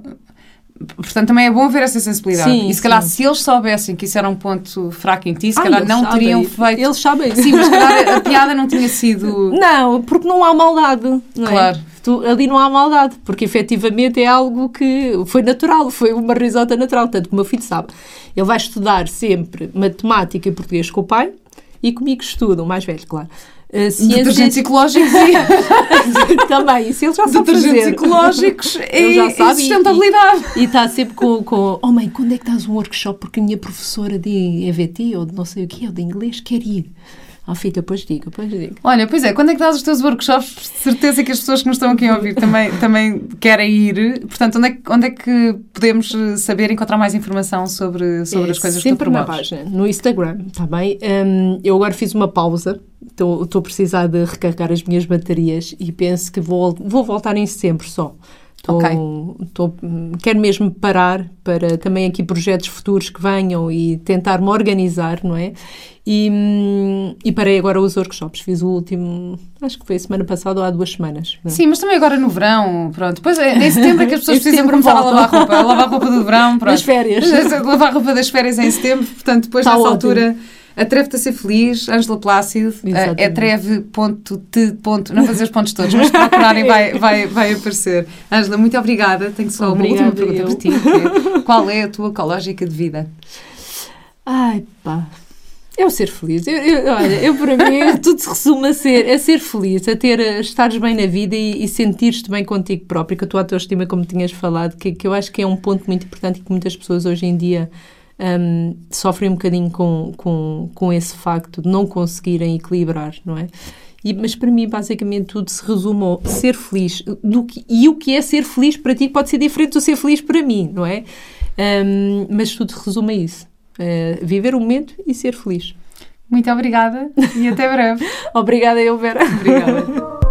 Portanto, também é bom ver essa sensibilidade. Sim, e se calhar, sim. se eles soubessem que isso era um ponto fraco em ti, se calhar não sabem. teriam feito. Eles sabem. Sim, mas calhar a piada não tinha sido. Não, porque não há maldade. Não é? claro. Tu, ali não há maldade, porque efetivamente é algo que foi natural, foi uma risota natural. Tanto que o meu filho sabe. Ele vai estudar sempre matemática e português com o pai e comigo estuda, o mais velho, claro. Uh, Detergentes ecológicos e... Também, isso ele já sabe Detergentes fazer. ecológicos e, já sabe, e sustentabilidade. E está sempre com, com, oh mãe, quando é que estás um workshop? Porque a minha professora de EVT ou de não sei o quê, ou de inglês, quer ir. Ah, filha, depois digo, depois digo. Olha, pois é, quando é que dás os teus workshops? Certeza que as pessoas que nos estão aqui a ouvir também, também querem ir. Portanto, onde é, que, onde é que podemos saber, encontrar mais informação sobre, sobre é, as coisas que tu promoves? Sempre na página, no Instagram, está bem? Um, eu agora fiz uma pausa, estou a precisar de recarregar as minhas baterias e penso que vou, vou voltar em setembro só. Tô, okay. tô, quero mesmo parar para também aqui projetos futuros que venham e tentar me organizar, não é? E, e parei agora os workshops. Fiz o último, acho que foi semana passada ou há duas semanas. É? Sim, mas também agora no verão, pronto. Depois é, em setembro é que as pessoas precisam começar volta. a lavar roupa. A lavar roupa do verão, pronto. Das férias. Lavar roupa das férias em setembro, portanto, depois tá nessa ótimo. altura Atreve-te a ser feliz, Ângela Plácido, é atreve.te. Não fazer os pontos todos, mas procurarem vai, vai, vai aparecer. Ângela, muito obrigada. Tenho só Obrigada uma última pergunta para ti. É, qual é a tua ecológica de vida? Ai, pá. É o ser feliz. Eu, eu, olha, eu para mim tudo se resume a ser, a ser feliz, a ter, a estares bem na vida e, e sentir-te bem contigo próprio, com a tua autoestima, como tinhas falado, que, que eu acho que é um ponto muito importante e que muitas pessoas hoje em dia um, sofrem um bocadinho com, com, com esse facto de não conseguirem equilibrar, não é? E, mas para mim, basicamente, tudo se resume ao ser feliz. Do que, e o que é ser feliz para ti pode ser diferente do ser feliz para mim, não é? Um, mas tudo se resume a isso. Uh, viver o momento e ser feliz. Muito obrigada e até breve. Obrigada, eu, Vera. Obrigada.